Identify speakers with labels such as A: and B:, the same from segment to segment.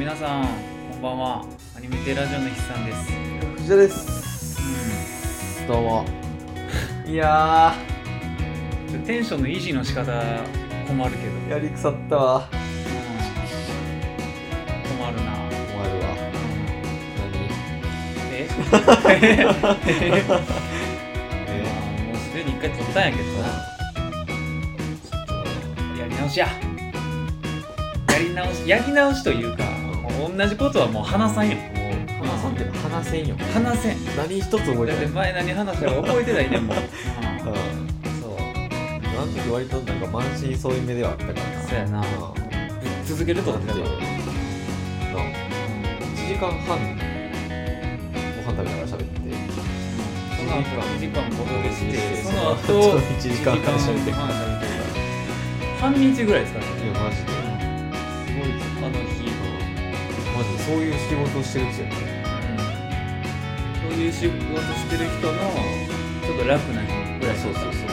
A: 皆さんこんばんは。アニメテラジオの筆さんです。
B: 藤田です。どうも。いや
A: ちょテンションの維持の仕方困るけど、
B: ーやり腐ったわ。
A: うん。困るな、
B: 困るわ。
A: え
B: 何？
A: ま
B: え？
A: あもうすでに一回撮ったんやけどやり直しや。やり直しやり直しというか同じことはもう話さんよ。
B: 話さんって話せんよ。
A: 話せん。
B: 何一つ覚え
A: だってて
B: ない
A: 前何話したか覚えてないねんもう、
B: う
A: うん。そう。
B: んなん時割となんか満身創痍目ではあったからな。
A: そうやな。
B: うん。
A: 続けるとかって
B: だってな1時間半ご飯食べながら喋って。
A: その後2時間ボトルして。その後
B: 1時間半喋って。
A: 半日ぐらいですかね。
B: いやマジでそういう仕事をしてるんですよ。ね
A: そういう仕事してる人のちょっと楽な日ぐらい
B: そう。そうそうそう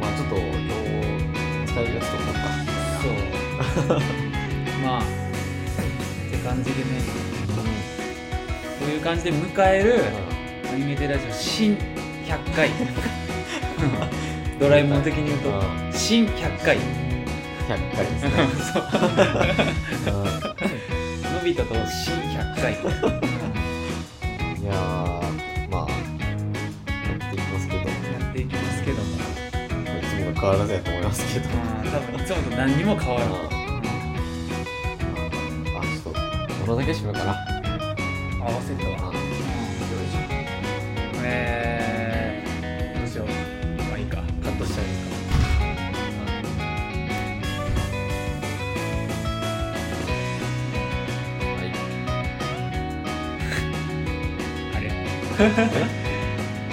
B: まあちょっとよう使えるやつとかか。
A: そう。まあって感じでね。こういう感じで迎えるアニメテラジオ。新100回。ドラえもん的に言うと。
B: うん。
A: 新100回。
B: 100回ですね
A: 新100回
B: いやーまあやっていきますけど。い
A: やっていきますけども。
B: つもと変わらずやと思いますけど。
A: まあ多分いつもと何にも変わらない、
B: あちょっと物だけかな。
A: 合わせたわ、え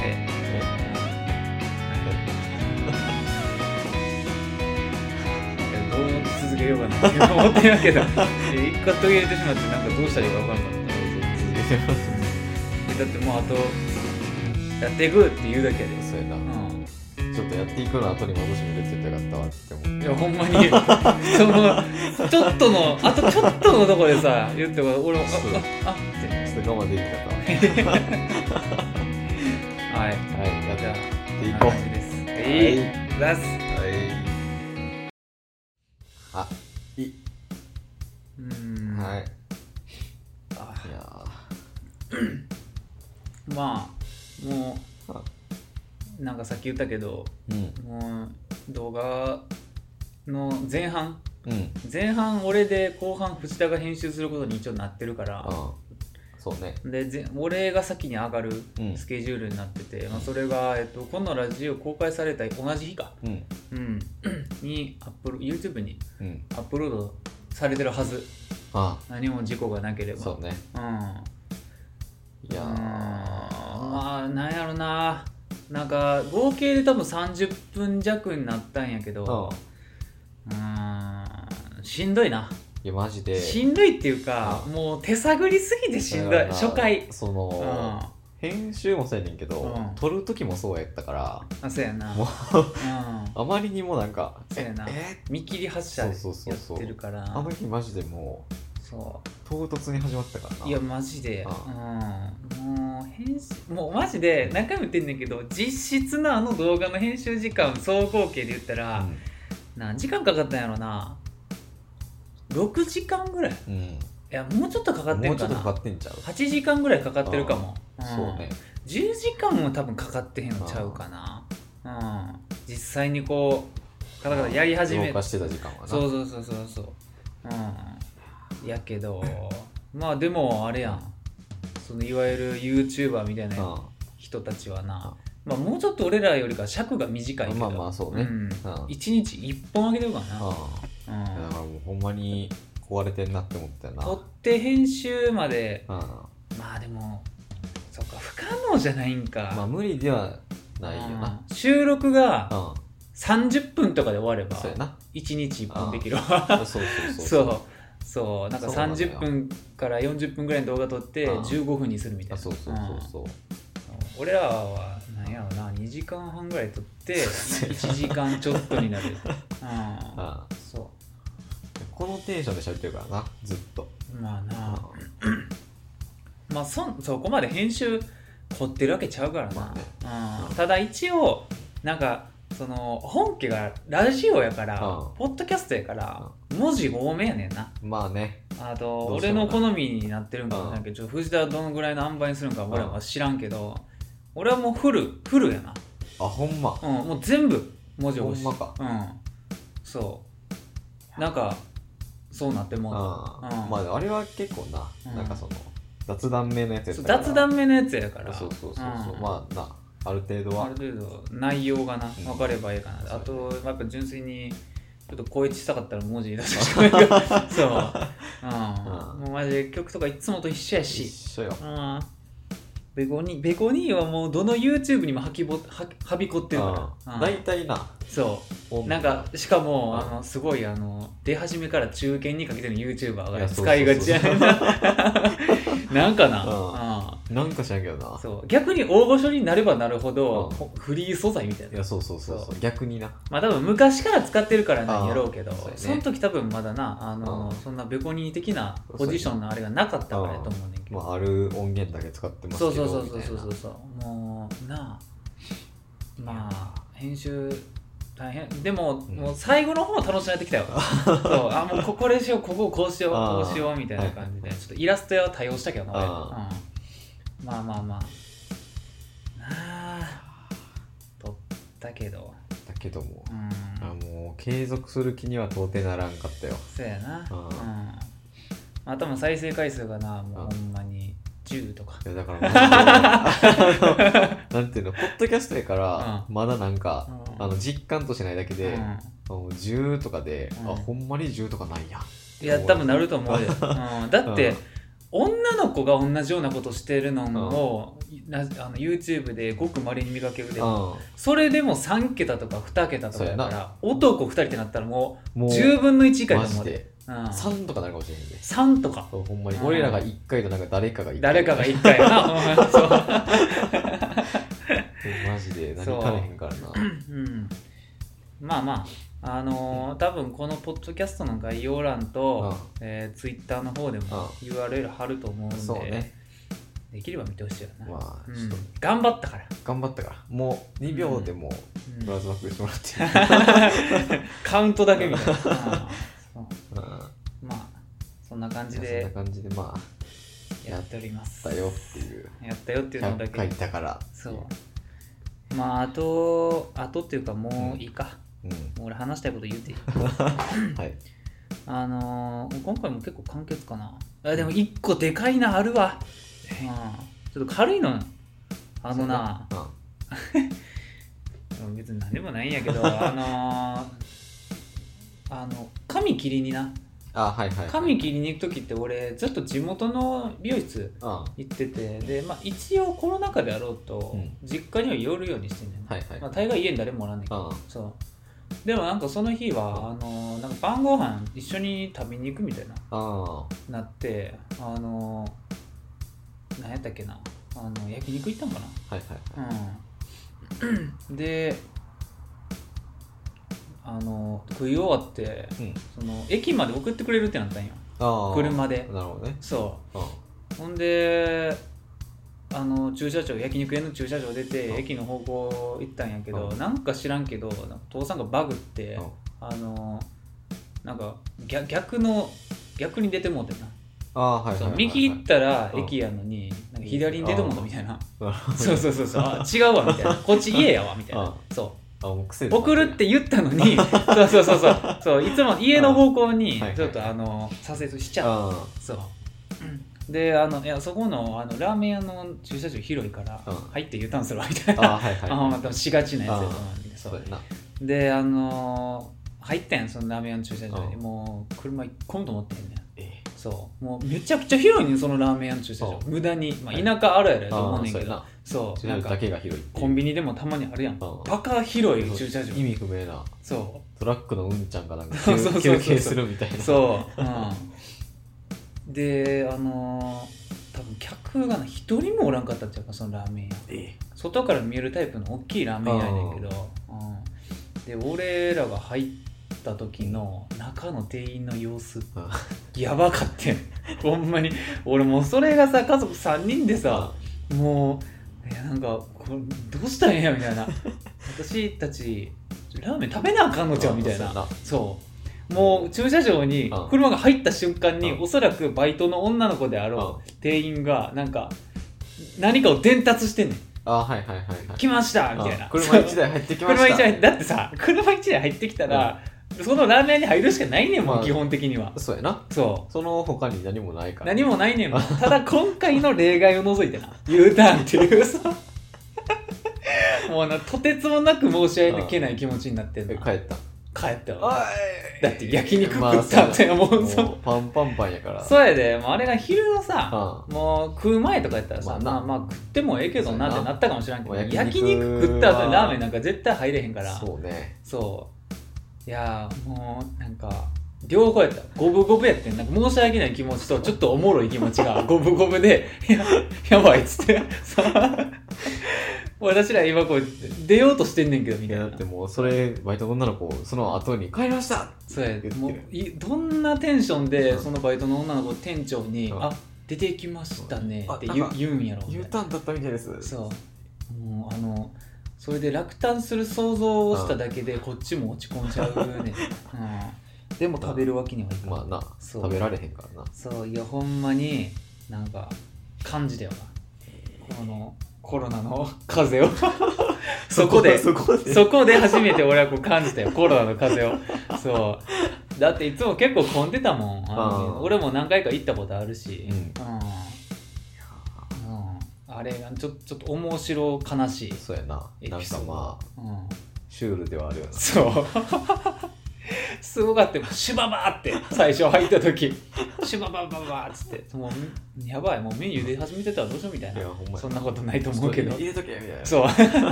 A: えどう続けようかなって思ってるけど一回途切れてしまってなんかどうしたらいいか分かんなかった
B: 続けてます
A: ただってもうあとやっていくって言うだけで
B: そうやな
A: うん
B: ちょっとやっていくの後に戻し見るってたらよかったわって思って
A: いやほんまにそのちょっとのあとちょっとのとこでさ言っても俺もあああっ
B: 我慢できなかっ
A: はい。
B: はいや
A: じゃ
B: ていこう。
A: こんな感じですはい
B: はい。あい。い
A: うん
B: はい。
A: あ
B: いや
A: まあもうなんかさっき言ったけど
B: うん。
A: もう動画の前半？
B: うん。
A: 前半俺で後半藤田が編集することに一応なってるから
B: あそうね。
A: でぜ俺が先に上がる
B: うん。
A: スケジュールになってて、まあ、それが、えっと、このラジオ公開された同じ日か、
B: うん。
A: うん、にアップロ YouTube に
B: うん。
A: アップロードされてるはず。
B: あ
A: 何も事故がなければ。
B: そうね。
A: うん。
B: いや
A: まあなんやろな。なんか合計で多分30分弱になったんやけど。うん。しんどいない
B: やマジで。
A: しんどいっていうか
B: うん。
A: もう手探りすぎてしんどい。初回。
B: その
A: あ
B: 編集もそうやねんけど
A: うん。
B: 撮る時もそうやったから
A: あそうやな。
B: もう
A: うん。
B: あまりにもなんか
A: そうやな。
B: え
A: 見切り発車や
B: そうそうそうそう。
A: ってるから。
B: あの日マジでも
A: そう。
B: 唐突に始まったから。ない
A: やマジで、
B: あ
A: うん、もう編集もうマジで何回も言ってんねんけど実質のあの動画の編集時間総合計で言ったら、
B: うん。
A: 何時間かかったんやろな6時間ぐらい。い
B: うん。
A: やもうちょっとかかって
B: もうちょっと
A: んかな
B: かかってんちゃう
A: ？8時間ぐらいかかってるかも、ん
B: そうね。
A: 10時間も多分かかってへんのちゃうかな。うん。実際にこうカタカタやり始め
B: て。た時間はな。
A: そうそうそうそうそう。うん。やけどまあでもあれやん。そのいわゆる YouTuber みたいな
B: うん
A: 人たちはな、まあ、もうちょっと俺らよりか尺が短いけど。
B: まあまあそうね。
A: ん。
B: うん
A: 一日一本あげてるからな、
B: ああだからもうほんまに壊れてんなって思ったよ
A: うん、
B: な。
A: 撮って編集まで。
B: うん。
A: まあでもそっか不可能じゃないんか、
B: まあ無理ではないよな。
A: うん。収録が
B: うん。
A: 30分とかで終われば
B: そうやな。
A: 1日1本できる
B: そう
A: わ
B: そうそう。
A: そう。そう。なんか
B: そうなのよ。
A: 30分から40分ぐらいの動画撮って
B: うん。
A: 15分にするみたいな。
B: あそうそうそうそう。
A: うん。俺らはなんやろな2時間半ぐらい撮って 1時間ちょっとになる。うん。
B: あ
A: そ
B: このテンションで喋ってるからなずっと。
A: ううまあな。まあそんそこまで編集凝ってるわけちゃうからな、
B: ま
A: うん、ただ一応なんかその本家がラジオやから、
B: うん。
A: ポッドキャストやから、文字多めやねんな。
B: まあね。
A: あと俺の好みになってるんかもしれんけ藤田はどのぐらいの塩梅にするんか俺は知らんけど、俺はもうフルフルやな、
B: あほんま。
A: うん、もう全部文字欲し。い
B: ほんまか。
A: うん。そう。なんかそうなってもう
B: まああれは結構な、
A: うん。
B: なんかその雑談目のやつやっ
A: そう
B: たから。
A: 雑談目のやつやから。
B: そうそうそうそう、
A: ん。
B: まあなある程度は。
A: ある程度内容がな
B: うん。
A: 分かればいいかな、あとやっぱ純粋にちょっと声小さかったら文字出しか。ら そう、うん。
B: うん。
A: もうマジで曲とかいつもと一緒や
B: 一
A: し、
B: 緒よ。
A: うん、ベコニーベコニーはもうどの YouTube にもはきぼははびこってるから、うん。
B: 大体な。
A: そう。なんかしかも、
B: うん。
A: あのすごいあの出始めから中堅にかけての YouTuber
B: い
A: が
B: やそう
A: 使いがちやな。なんかな、
B: うなんか知らんけどな。
A: そう。逆に大御所になればなるほど、
B: うん。
A: ほフリー素材みたいな。
B: いやそうそうそう。そう。逆にな。
A: まあ多分昔から使ってるからなんやろうけど
B: あーそうやね。
A: その時多分まだなあの、
B: うん。
A: そんなベコニー的なポジションのあれがなかったからやと思うねんけど、
B: まあある音源だけ使ってますけど
A: そうそうそうそうそうそうそう。もうなあまあ編集大変。でも,、
B: うん。
A: もう最後の方楽しくなってきたよ。そう。あもうここでしようここをこうしよう
B: あー。
A: こうしようみたいな感じで、ちょっとイラスト屋は多用したけどなうん、まあまあまあ。なあ撮ったけど。
B: だけども。
A: うん。
B: あもう継続する気には到底ならんかったよ。
A: そうやな。
B: う
A: うん。んあとも再生回数がなもう
B: うん。
A: ほんまに10とか。
B: いやだからマジであのなんていうのポッドキャストやから
A: う
B: まだなんか
A: うん。
B: あの実感としないだけで
A: うん。
B: あの10とかで
A: うん。
B: あほんまに10とかないや
A: いや多分なると思うよ、うん、だって、
B: うん
A: 女の子が同じようなことしてるのを、なあの YouTube でごくまれに見かけるで、
B: うん。
A: それでも3桁とか2桁とかだから男2人ってなったらもう
B: もう
A: 10分の1以下
B: マ
A: だと思うん、
B: 3とかなるかもしれへんで。
A: 3とか。
B: ほんまに。
A: うん
B: 俺らが1回となんか誰かが1回
A: 誰かが1回やな
B: マジで何
A: そう
B: かれへんからな。
A: うん、まあまああのー多分このポッドキャストの概要欄と、えー、Twitter の方でも
B: う
A: URL 貼ると思うんで、
B: そうね。
A: できれば見てほしいよな、
B: まあ
A: うん。
B: ちょっと。
A: 頑張ったから、
B: 頑張ったから。もう2秒でも
A: うん。
B: ブラウザバックしてもらって
A: カウントだけみたいな、まあそんな感じ
B: そん
A: で
B: な感じでまあ
A: やっております。
B: だよっていう。
A: やったよっていうのだ
B: 100回
A: け
B: だから
A: そう。まああとあとっていうかもういいか、
B: うん。
A: 俺話したいこと言うていい？
B: はい。
A: あのー、今回も結構簡潔かな。あでも一個でかいなあるわ、うん、ちょっと軽いの。よあのな。
B: うん
A: 別に何でもないんやけどあのー、あの髪切りにな。
B: あはいはいはい。
A: 髪切りに行く時って俺ずっと地元の美容室
B: うんは
A: 行っててで、まあ、一応コロナ禍であろうと、
B: うん。
A: 実家には寄るようにしてんね。ん、
B: いはい
A: まあ、大概家に誰もおらんねんけど、
B: うん
A: そうでもなんかその日はあのなんか晩ご飯一緒に食べに行くみたいな。
B: あ
A: なってあの何やったっけな。あの焼肉行ったんか
B: はいはいはい。
A: なうん。であの食い終わって
B: うん。
A: その駅まで送ってくれるってなったんよ。
B: ああ。
A: 車で。
B: なるほどね。
A: そう。
B: うん。
A: ほんであの駐車場焼肉屋の駐車場出て
B: うん
A: 駅の方向行ったんやけど
B: うん
A: なんか知らんけど父さんがバグって
B: うん
A: あのなんか逆逆の逆に出てもうてな。
B: ああはい
A: 右行ったら
B: うん。
A: 駅やのになんか左に出てもうたみたいな。そうそうそうそう。あ違うわみたいな。こっち家やわみたいな。そ
B: う。
A: 送るって言ったのに そうそうそうそう。そういつも家の方向にちょっとあの左折しちゃう。
B: あ
A: そう。で、あの、いや、そこの、あの、ラーメン屋の駐車場広いから、
B: うん
A: 入って U ターンするわ、みたい
B: あ
A: な。
B: あはいはい
A: あ、またしがちなやつやと思うんで、そう
B: そうやな
A: で、あのー入ったんやん、そのラーメン屋の駐車場に。
B: うん
A: もう、車一個もと思ってへんねん。
B: え
A: そう。もう、めちゃくちゃ広いねん、そのラーメン屋の駐車場
B: う。
A: 無駄に。まあ、田舎あるやろやと思うねんけど
B: ああ。
A: そう。
B: そうやなん
A: か、
B: けが広いっていう
A: コンビニでもたまにあるやん。
B: ん
A: バカ広い駐車場。
B: 意味不明な
A: そ
B: トラックのうんちゃんがなんか
A: そうそうそうそう
B: 休憩するみたいな
A: う。そう。うん。で、あのー多分客がな一人もおらんかったんちゃうかそのラーメン屋。
B: え
A: 外から見えるタイプの大きいラーメン屋やねんけど、うん、で俺らが入っった時の中の店員の様子
B: うん
A: やばかってん。ほんまに。俺もうそれがさ家族3人でさもういやなんかこれどうしたらええんやみたいな。私たちラーメン食べなあかんのちゃうみたいな。
B: そう
A: もう駐車場に
B: うん。
A: 車が入った瞬間に
B: うん。
A: おそらくバイトの女の子であろ
B: う
A: う店員がなんか何かを伝達してんねん。
B: あはいはいはいはい。
A: 来ましたみたいな。
B: あ車1台入ってきました。
A: 車一台だってさ車1台入ってきたら、そのラーメン屋に入るしかないねんもん、
B: まあ
A: 基本的には。
B: そうやな。
A: そ
B: その他に何もないか
A: う
B: ら。
A: 何もないねんもん。ただ今回の例外を除いてな。U ターンっていうさ。もうなとてつもなく申し訳ない気持ちになってんの。
B: え帰った
A: 帰った
B: お
A: わ
B: い。
A: だって焼肉食
B: まあ
A: ったって、もうそ
B: もうパンパンパンやから。
A: そうやで。もうあれが昼のさ、
B: う
A: もう食う前とかやったらさ、
B: まあな
A: まあまあ食ってもええけどなってな。ったかもしれんけど
B: まあ
A: 焼
B: 焼
A: 肉。
B: 肉
A: 食った後にラーメン
B: は
A: なんか絶対入れへんから。
B: そうね。
A: そう。いやーもうなんか両方やった。五分五分やってん。なんか申し訳ない気持ちとちょっとおもろい気持ちが 五分五分でいややばいっつって。さ私ら今こう出ようとしてんねんけどみ
B: い
A: たいな。
B: やだってもうそれバイトの女の子その後に帰りました。
A: そうや。もういどんなテンションで
B: うん。
A: そのバイトの女の子店長に「
B: うん。
A: あ出てきましたね」って言言うんやろ
B: U ターンだったみたいです。
A: そう。もうあのそれで落胆する想像をしただけでこっちも落ち込んじゃうね、うん、でも食べるわけにはいかん、
B: まあな
A: そう。
B: 食べられへんからな。
A: そういやほんまになんか感じだよな。このコロナの風を。そこで。
B: そこで。
A: そこで。初めて俺はこう感じたよ。コロナの風を。そう。だっていつも結構混んでたもん。あの
B: うん
A: 俺も何回か行ったことあるし。
B: うん。
A: うん。うん。あれがちょちょっと面白悲しい
B: そうやな。なんかまあ
A: うん、
B: シュールではあるよな。
A: そうすごかったよ。シュババーって最初入った時。シュババババーっつって。もうやばい。もうメニュー出始めてたらどうしようみたいな。そんなことないと思うけど。
B: 入れとけみたいな。
A: そう。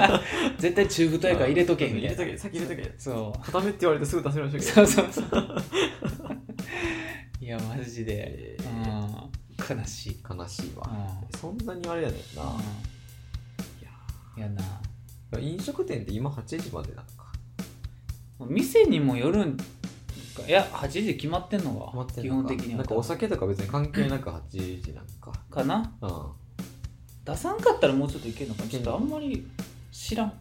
A: 絶対中太やから入れとけみたいな。
B: 入れとけ先入れとけ。
A: そう。
B: 固めって言われてすぐ出せましたけ
A: そ
B: ど
A: うそうそういやマジで、
B: え
A: うん、悲しい、
B: 悲しいわ。
A: う
B: そんなにあれやねんな、
A: ん、いやな
B: 飲食店って今8時までなのか。
A: 店にもよるんか。いや8時決まってんのが基本的には。
B: なんかお酒とか別に関係なく8時なんか。
A: かな？
B: うん。
A: 出さんかったらもうちょっといけるのかちょっとあんまり知らん。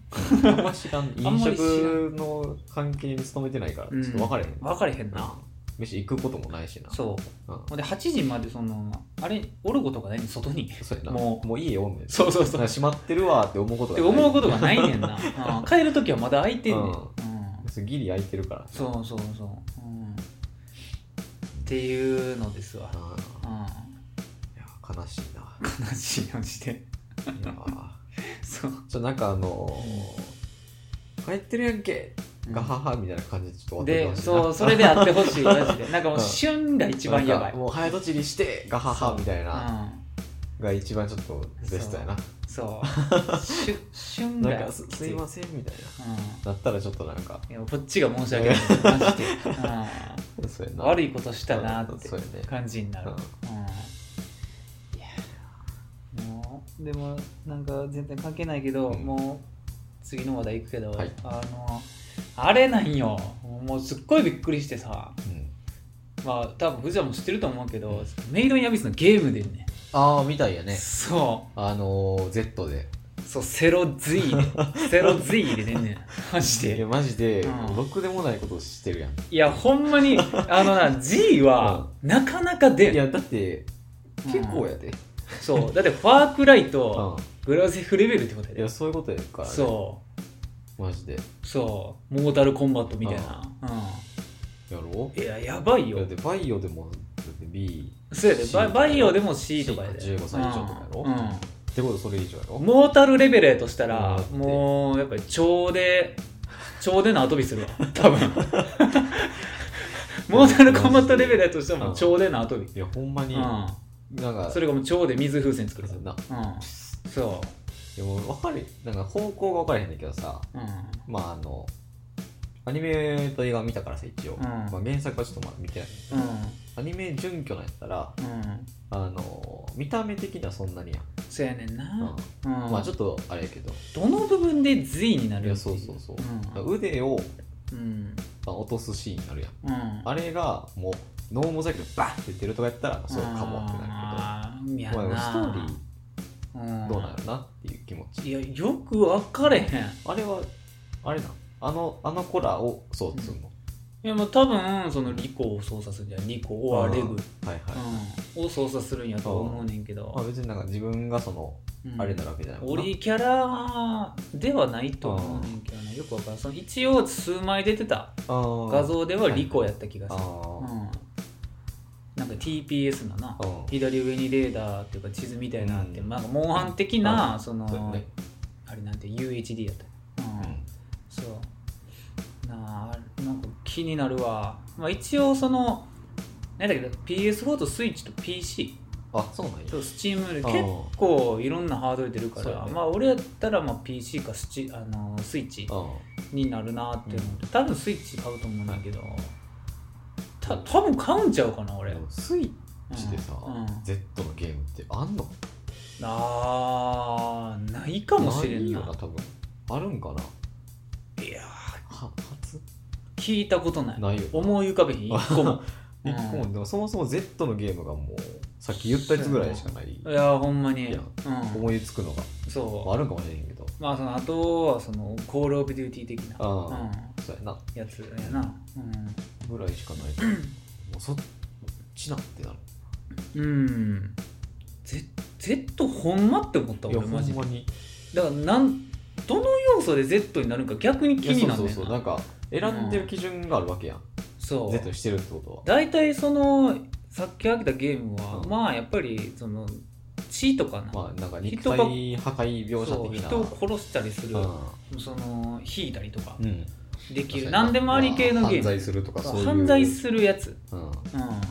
B: あんま知らん。
A: あん
B: 飲食の関係に勤めてないからちょっと分かれへん、
A: 分かれへんな。
B: 飯行くこともないしな。
A: そう。
B: うん。
A: で8時までそのあれおることがないね外に。もう。
B: もう家おんねん。
A: そうそうそう。
B: 閉まってるわって思うことがない。
A: 思うことがないねんな、うん。帰る時はまだ空いてんねん、
B: うん。ギリ空いてるから。
A: そうそうそう、うん、っていうのですわ、
B: うん。
A: う、
B: いや悲しいな。ん
A: 悲しいマジで
B: いや
A: そう。
B: ちょなんかあのー帰ってるやんけガハハみたいな感じでちょっと
A: でそうそれであってほしい マジで。なんかもう
B: うん
A: 旬が一番やばい、
B: もう早とちりしてガハハみたいな
A: う
B: が一番ちょっとベストやな、
A: ん、そう。しゅ旬が
B: なんかすすいませんみたいな。
A: う
B: だったらちょっとなんか。
A: ん、いやこっちが申し訳ない。マジで、うん、悪いことしたなって
B: そうやね。
A: 感じになる、
B: うん。
A: うん。いや。もうでもなんか全然関係ないけど、
B: うん。
A: もう次の話題いくけど、
B: はい。
A: あのあれなんよ。もうすっごいびっくりしてさ。
B: うん。
A: まあ多分藤田も知ってると思うけど、メイドインアビスのゲームでね
B: ああみたいやね。
A: そ
B: あのー、Z で。
A: うそうセロ Z でセロ Z で出んねん。マジで。
B: いやマジで、
A: うん。
B: ろくでもないことをしてるやん。
A: いやほんまにあのな G はなかなか出ん。
B: いやだって結構やで、
A: そう。だってファークライ
B: うん。
A: とグラセフレベルってことやで。
B: いやそういうことやからね。
A: そう。
B: マジで。
A: そう。モータルコンバットみたいな。
B: やろ
A: う？んいややばいよ。
B: だってバイオでもだって B
A: そうやで。バイバイオでも C とかやで。
B: C 15歳以上とかやろ？
A: うん。うん
B: ってことそれ以上やろ？
A: モータルレベルやとしたら
B: うん。
A: もうやっぱり超で超で縄跳びするわ。多分。モータルコンバットレベルやとしても超で縄跳び。
B: いやほんまに、
A: う
B: なんか
A: んそれがもう超で水風船作る
B: そうやな
A: うんそ
B: でも分かる。なんか方向が分からへんねんけどさ。
A: ううん。
B: まああのアニメと映画見たからさ一応、
A: ん。
B: まあ、原作はちょっとまだ見てない。
A: うん。
B: アニメ準拠なんやったら
A: うん。
B: あの見た目的にはそんなにやん、
A: そうやねんな。うん。
B: まあちょっとあれやけど。
A: どの部分で Z になる
B: いやそうそうそう、
A: う。ん。
B: 腕を
A: うん。
B: ああ落とすシーンあるやん。
A: うん。
B: あれがもうノーモザイクでバッて出てるとかやったらそうかもってなるけど、まあ、ストー
A: な
B: リー
A: うん。
B: どうなるなっていう気持ち、
A: いやよく分かれへん。い
B: あれはあれなあのあの子らをそうするの、
A: やもう多分そのリコを操作するんじゃんリコオアレグ、
B: はいはい、
A: うん、を操作するんやと思うねんけど。
B: まあ、別になんか自分がその、
A: うん。
B: あれなわけじゃないも
A: オリキャラではないと思うねんけどな。よくわからん。その一応数枚出てた画像ではリコやった気がする、うん、なんか TPS のな
B: うん
A: 左上にレーダーっていうか地図みたいなって、
B: うん。
A: なんかモンハン的な、
B: うん
A: その
B: ね。
A: あれなんて UHD やった、うん気になるわ、まあ、一応そのなんだけど PS4 とスイッチと PC
B: あそうなんや。
A: と Steam で
B: うん
A: 結構いろんなハードル出るから、
B: ね。
A: まあ俺やったらまあ PC かスチあのスイッチ
B: あ
A: になるなって思って、多分スイッチ買うと思うんだけど、た多分買うんちゃうかな俺、
B: スイッチでさ、
A: うん。うん
B: Z のゲームってあんの？
A: あーないかもしれん
B: い
A: な
B: よな多分。あるんかな？い
A: や聞いたことない。
B: ないよ。
A: 思い浮かべへん。一個も。
B: 一個も。でもそもそも Z のゲームがもうさっき言ったやつぐらいしかない。
A: いやほんまに。うん。
B: 思いつくのが、
A: そう。
B: まあ、あるんかもしれへんけど。
A: まあそのあとはそのコールオブデューティー的な。
B: ああ、
A: うん。
B: そうやな。
A: やつやな。
B: ぐらいしかない。と もうそっちなってなる。
A: うん、うん、Z, Z ほんまって思った俺マジで。だからなんどの要素で Z になるか逆に気になるんな。
B: そうそうそう。なんか選んでる基準があるわけやん、
A: そう。
B: Z にしてるってことは。
A: 大体そのさっき挙げたゲームは、
B: うん。
A: まあやっぱりその血とかな、
B: まあなんか肉体破壊描写
A: そう
B: 的な
A: 人を殺したりする、
B: う
A: その引いたりとか。
B: ん、うん、
A: できる。何でもあり系のゲ
B: 犯罪するとか
A: そ
B: ういう
A: 犯罪するやつ、
B: うん、
A: うん、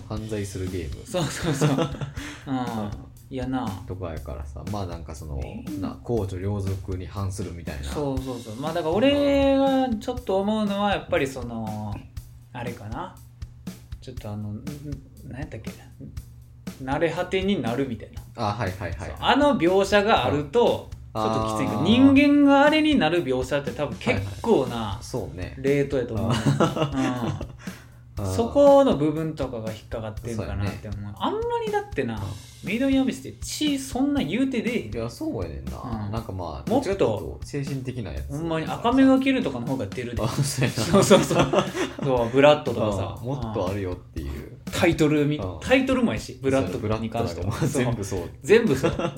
B: 犯罪するゲーム。
A: そうそうそう、うん、いやな。
B: とかやからさ。まあなんかその、
A: えー。
B: な公序良俗に反するみたいな。
A: そうそうそう。まあだから俺がちょっと思うのはやっぱりそのあれかな。ちょっとあのん何やったっけ。慣れ果てになるみたいな、
B: あはいはいはい。
A: あの描写があるとちょっときつい。けど人間があれになる描写って多分結構な
B: そうね。
A: レートやと思う、
B: あ ー
A: うん、そこの部分とかが引っかかってんかなって思う。あんまりだってなメイドインアビスって血そんな言うてで。
B: いやそうやねんな、
A: うん。
B: なんかまあ
A: もっと
B: 精神的なやつ
A: ほんまに赤目が切るとかの方が出るで
B: あそう
A: そうそうそう。そうブラッドとかさ。
B: うんもっとあるよっていう。
A: タイトルみ
B: うん。
A: タイトルもやしブラッド
B: ブラッド
A: に関して
B: もう。全部そう。
A: 全部そう、う
B: だか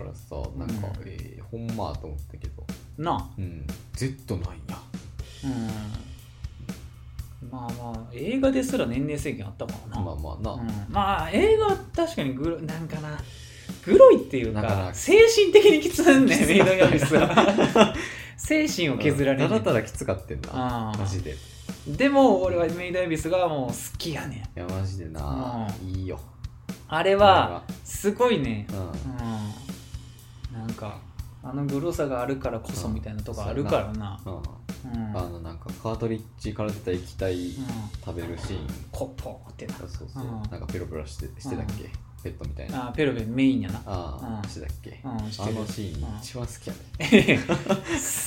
B: らさなんか、
A: うん。
B: えーほんまと思ったけど。
A: ん、なあ。
B: うん。Z なんや
A: うんまあまあ映画ですら年齢制限あったからな、
B: まあまあな、
A: うん、まあ映画は確かにグロなんかな。グロいっていうか
B: だから
A: 精神的にきついんねメイドインアビスは。精神を削られる、
B: ただただきつかってんな。
A: あー
B: マジで。い
A: でも俺はメイドインアビスがもう好きやねん。
B: やマジでな、
A: う
B: いいよ。
A: あれはすごいね。
B: うん。
A: うん。なんかあのグロさがあるからこそみたいなとこあるからな。
B: うん、
A: うん、
B: あのなんかカートリッジから出た液体
A: うん。
B: 食べるシーン、
A: コッポーってな。
B: そうそうそう、
A: うん。
B: なんかペロペロしてしてたっけ、ペットみたいな。あ
A: あペロペロメインやな。
B: あ、
A: うん。
B: してたっけ、あのシーン
A: うん。
B: 一番好きやね、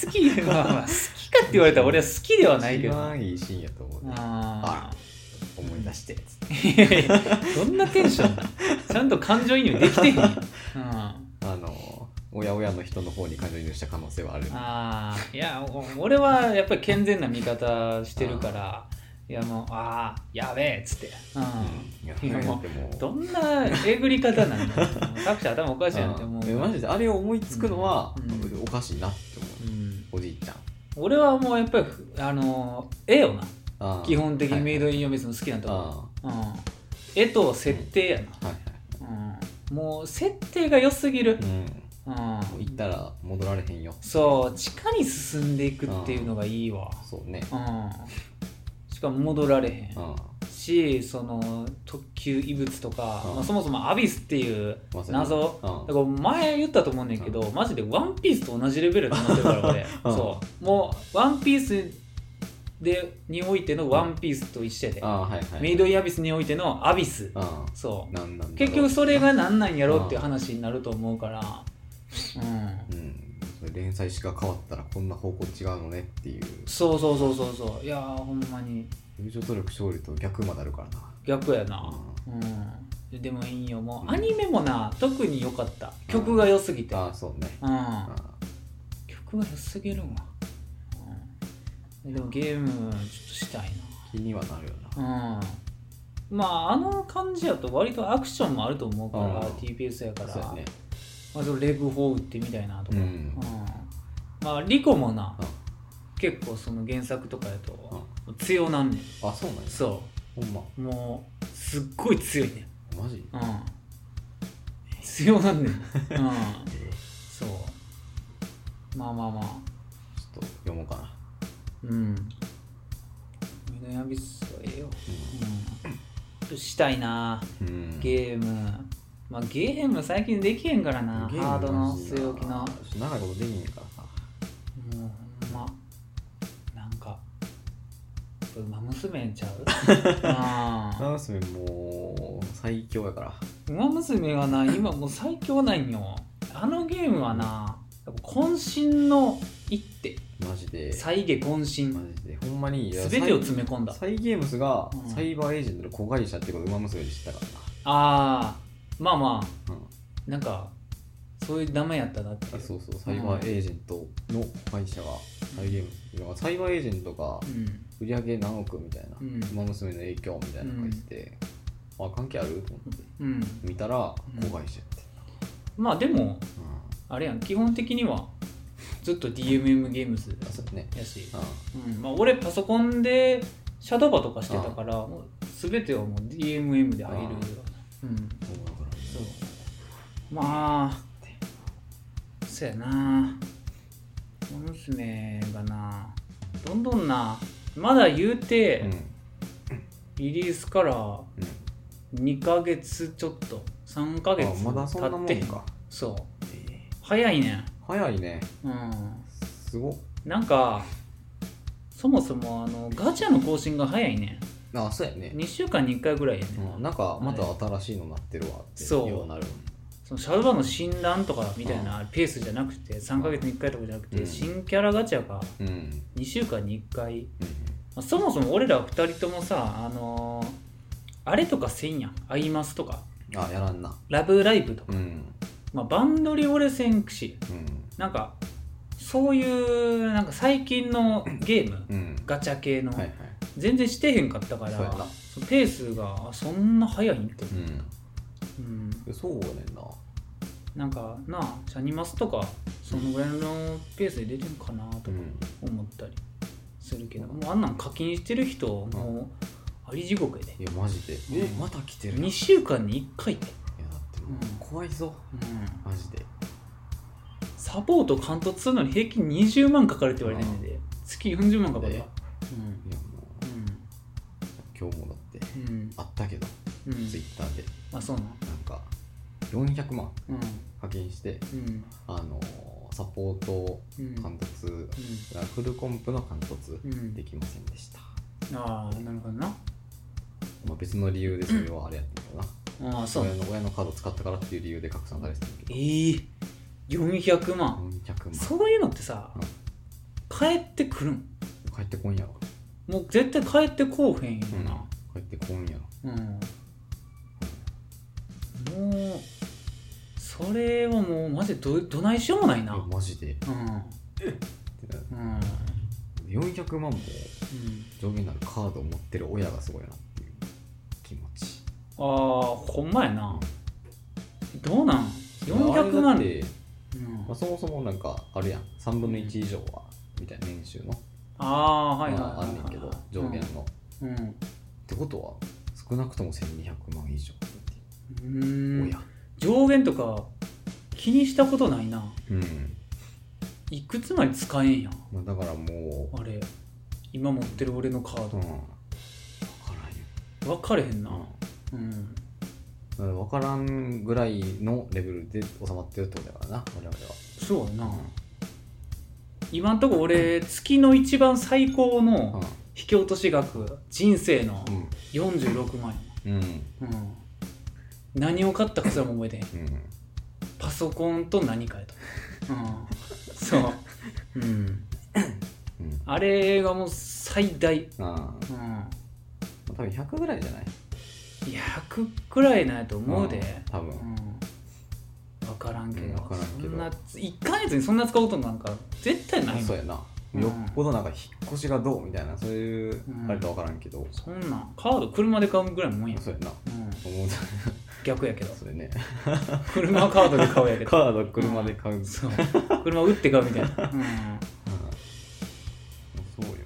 A: 好き。まあまあ好きかって言われたら俺は好きではないけ
B: 一
A: ど
B: 番いいシーンやと思うね。
A: あ
B: 思い出して。
A: どんなテンション？だちゃんと感情移入できてへん。うん、あ
B: 親親の人の方に感情移入した可能性はある。
A: あーいやお俺はやっぱり健全な見方してるからいやもうああやべえっつって、うん。
B: いや
A: もう。どんなえぐり方なんだ。よ作者頭おかしいなって思う。
B: マジで？あれを思いつくのは、
A: うん。
B: おかしいなって思う。
A: うん。
B: おじいちゃん。
A: 俺はもうやっぱりあの絵よな。基本的にメイド
B: はい。
A: インヨメスの好きなとこう。ん、絵と設定やな、うん、もう設定が良すぎる、
B: うん
A: うん、
B: 行ったら戻られへんよ。
A: そう地下に進んでいくっていうのがいいわ、
B: そうね。
A: うん、しかも戻られへん。
B: うん。
A: しその特急異物とか、
B: うん。
A: まあ、そもそもアビスっていう
B: まさに
A: 謎。
B: うん。
A: だから前言ったと思うねんけど、マジでワンピースと同じレベルだと思ってるから俺、
B: うん。
A: そう。もうワンピースでにおいてのワンピースと一緒やで、
B: はいはい
A: メイドインアビスにおいてのアビス、
B: うん。
A: そう。
B: なんなんだろう。
A: 結局それが何なんやろっていう話になると思うからうん。
B: うん。連載誌が変わったらこんな方向違うのねっていう。
A: そうそうそうそうそう。いやーほんまに。
B: 友情努力勝利と逆まであるからな。
A: 逆やな。うん。でもいいよもう。アニメもな特に良かった。曲が良すぎて。
B: ああそうね。
A: うん。
B: あ
A: 曲が良すぎるわ、うん、でもゲームちょっとしたい
B: 気にはなるよな。
A: なうん。まああの感じやと割とアクションもあると思うから、
B: うん。
A: TPS やから。
B: そうやね
A: まあ、そのレグ4打ってみたいなとか、
B: うん。
A: まあリコもな、
B: うん。
A: 結構その原作とかやと強なんねん。
B: あそうなんや。
A: そ
B: ほんま。
A: うもうすっごい強いねん。
B: マジ？
A: うん。強なんねん。うん。そう。まあまあまあ。
B: ちょっと読もうかな。
A: うん。ミノヤビスはええよ。うん。したいな。
B: うん、うん、
A: ゲームまあゲーム最近できへんからな
B: ゲーム
A: ハードの据え置きの
B: 長いことできへんからさ。
A: もうほんまなんかウマ娘ちゃう？あ。
B: ダンスメもう最強やから。
A: ウマ娘はな今もう最強なんよ。あのゲームはな渾身の一手。
B: マジで。
A: 再現渾身。
B: マジで。ほんまに
A: 全てを詰め込んだ。
B: サイゲームスが
A: うん。
B: サイバーエージェントの子会社ってことを馬娘で知ったか
A: ああまあまあ
B: らな、
A: なんかそういう名前やったなって
B: そうそうサイバーエージェントの会社がサイゲームスだからサイバーエージェントが
A: うん。
B: 売り上げ何億みたいな、
A: うん。
B: 馬娘の影響みたいなの書いてて、あ関係ある？と思って。
A: うん。
B: 見たら子会社やって、
A: まあでも
B: うん。
A: あれやん基本的にはずっと DMM ゲームズ
B: あそうね。
A: やし。
B: う
A: うん。まあ、俺パソコンでシャドーバとかしてたから全てはもう DMM で入るようん
B: ん。そうだから
A: そうまあそうやな。娘がなどんどんなまだ言うて、
B: うん。
A: リリースから
B: うん
A: 2ヶ月ちょっと3ヶ月
B: あまだそんなも
A: 経ってへん。
B: んか、
A: そう。
B: えー
A: 早いね
B: 早いね。
A: んうん。
B: すご。っ
A: なんかそもそもあのガチャの更新が早いね
B: あそうやね、
A: 2週間に1回ぐらいやね、
B: うん、なんかまた新しいのなってるわって
A: そう。
B: ようなる
A: そのシャドーバーの診断とかみたいなペースじゃなくて3ヶ月に1回とかじゃなくて、
B: うん。
A: 新キャラガチャが
B: うん。うん
A: 2週間に1回、まあそもそも俺ら2人ともさあのーあれとかせんやん。アイマスとか。
B: あやらんな。
A: ラブライブとか、
B: うん。
A: まあ、バンドリ俺せんくし
B: うん。
A: なんかそういうなんか最近の ゲーム。
B: うん。
A: ガチャ系の、
B: はいはい。
A: 全然してへんかったから
B: そうやな。
A: そのペースがあそんな早いんって、
B: う
A: うん、
B: ん。そうやねんな
A: なんかなあシャニマスとかそのぐらいのペースで出てるんかなとか
B: うん
A: 思ったりするけど、もうあんなん課金してる人もうあり地獄やで。
B: いやマジで。
A: うん。
B: えまた来てる
A: 2週間に1回って、
B: いやだってもう
A: うん。
B: 怖いぞ。
A: うん、
B: マジで。
A: サポート監督するのに平均20万かかるって言われてんねん。で月40万かかるわ。
B: いやもう。今日もだって。
A: うん。うん
B: あったけど。
A: うん。うん
B: ツイッターで。
A: あそうなん
B: なんか400万
A: うん。
B: 課金して
A: うん。
B: あのサポート
A: うん。
B: 貫突フルコンプの貫突
A: うん。
B: できませんでした。
A: ああなるほどな。
B: まあ別の理由でそれはあれやったんだな。
A: ああそう。
B: 親の親のカード使ったからっていう理由で拡散されてたけ
A: え
B: ど
A: え400万。
B: 400万。
A: そういうのってさ、
B: うん。
A: 帰ってくるん？
B: 帰ってこんやろ。
A: もう絶対帰ってこうへんよ
B: うん。
A: な
B: 帰ってこんやろ。
A: うん、もうそれはもうマジでどどないしようもない
B: い
A: な
B: やマジで。
A: うん。うん。
B: 400万も
A: うん。
B: 上限になるカードを持ってる親がすごいなっていう気持ち。
A: ああほんまやな。どうなん？
B: あれ
A: 400万
B: だって
A: うん
B: まあ、そもそもなんかあるやん。3分の1以上はみたいな年収の、
A: ああはいはい
B: まあ、あ
A: はい。
B: んねんけど上限の、っ
A: うん。
B: てことは少なくとも1200万以上
A: うん。
B: 親
A: 上限とか気にしたことないな。
B: うん、
A: いくつまで使えんやん。
B: まあ、だからも
A: あれ。今持ってる俺のカー
B: う、
A: ド。
B: うん、分からんよ、
A: 分かれへんな。
B: うん。
A: うん。
B: だから分からんぐらいのレベルで収まってるってことだからな我々は。
A: そうやな。今んとこ俺月の一番最高の引き落とし額人生の
B: うん。
A: 46万円、
B: うんうん。
A: うん、何を買ったかすらも覚えてへん。
B: うん。
A: パソコンと何かやと、うん、そう。うん。
B: うん。
A: あれがもう最大。
B: ああ。
A: うん。
B: 多分100ぐらいじゃない
A: ？100くらいなんやと思うで、
B: ん多分。
A: うん、分からんけど,、
B: からんけど。
A: そんな1ヶ月にそんな使うことなんか絶対ないもん。
B: そうやな、
A: うん。
B: よっぽどなんか引っ越しがどうみたいなそういう
A: うん
B: あれと分からんけど、
A: そんなんカード車で買うぐらいのもんや、
B: そうやな。
A: うん、
B: 思う
A: 逆やけど。
B: それね。
A: 車はカードで買うやけど。
B: カード車で買う、うん、
A: そう。車売って買うみたいな、うん、
B: そうよ。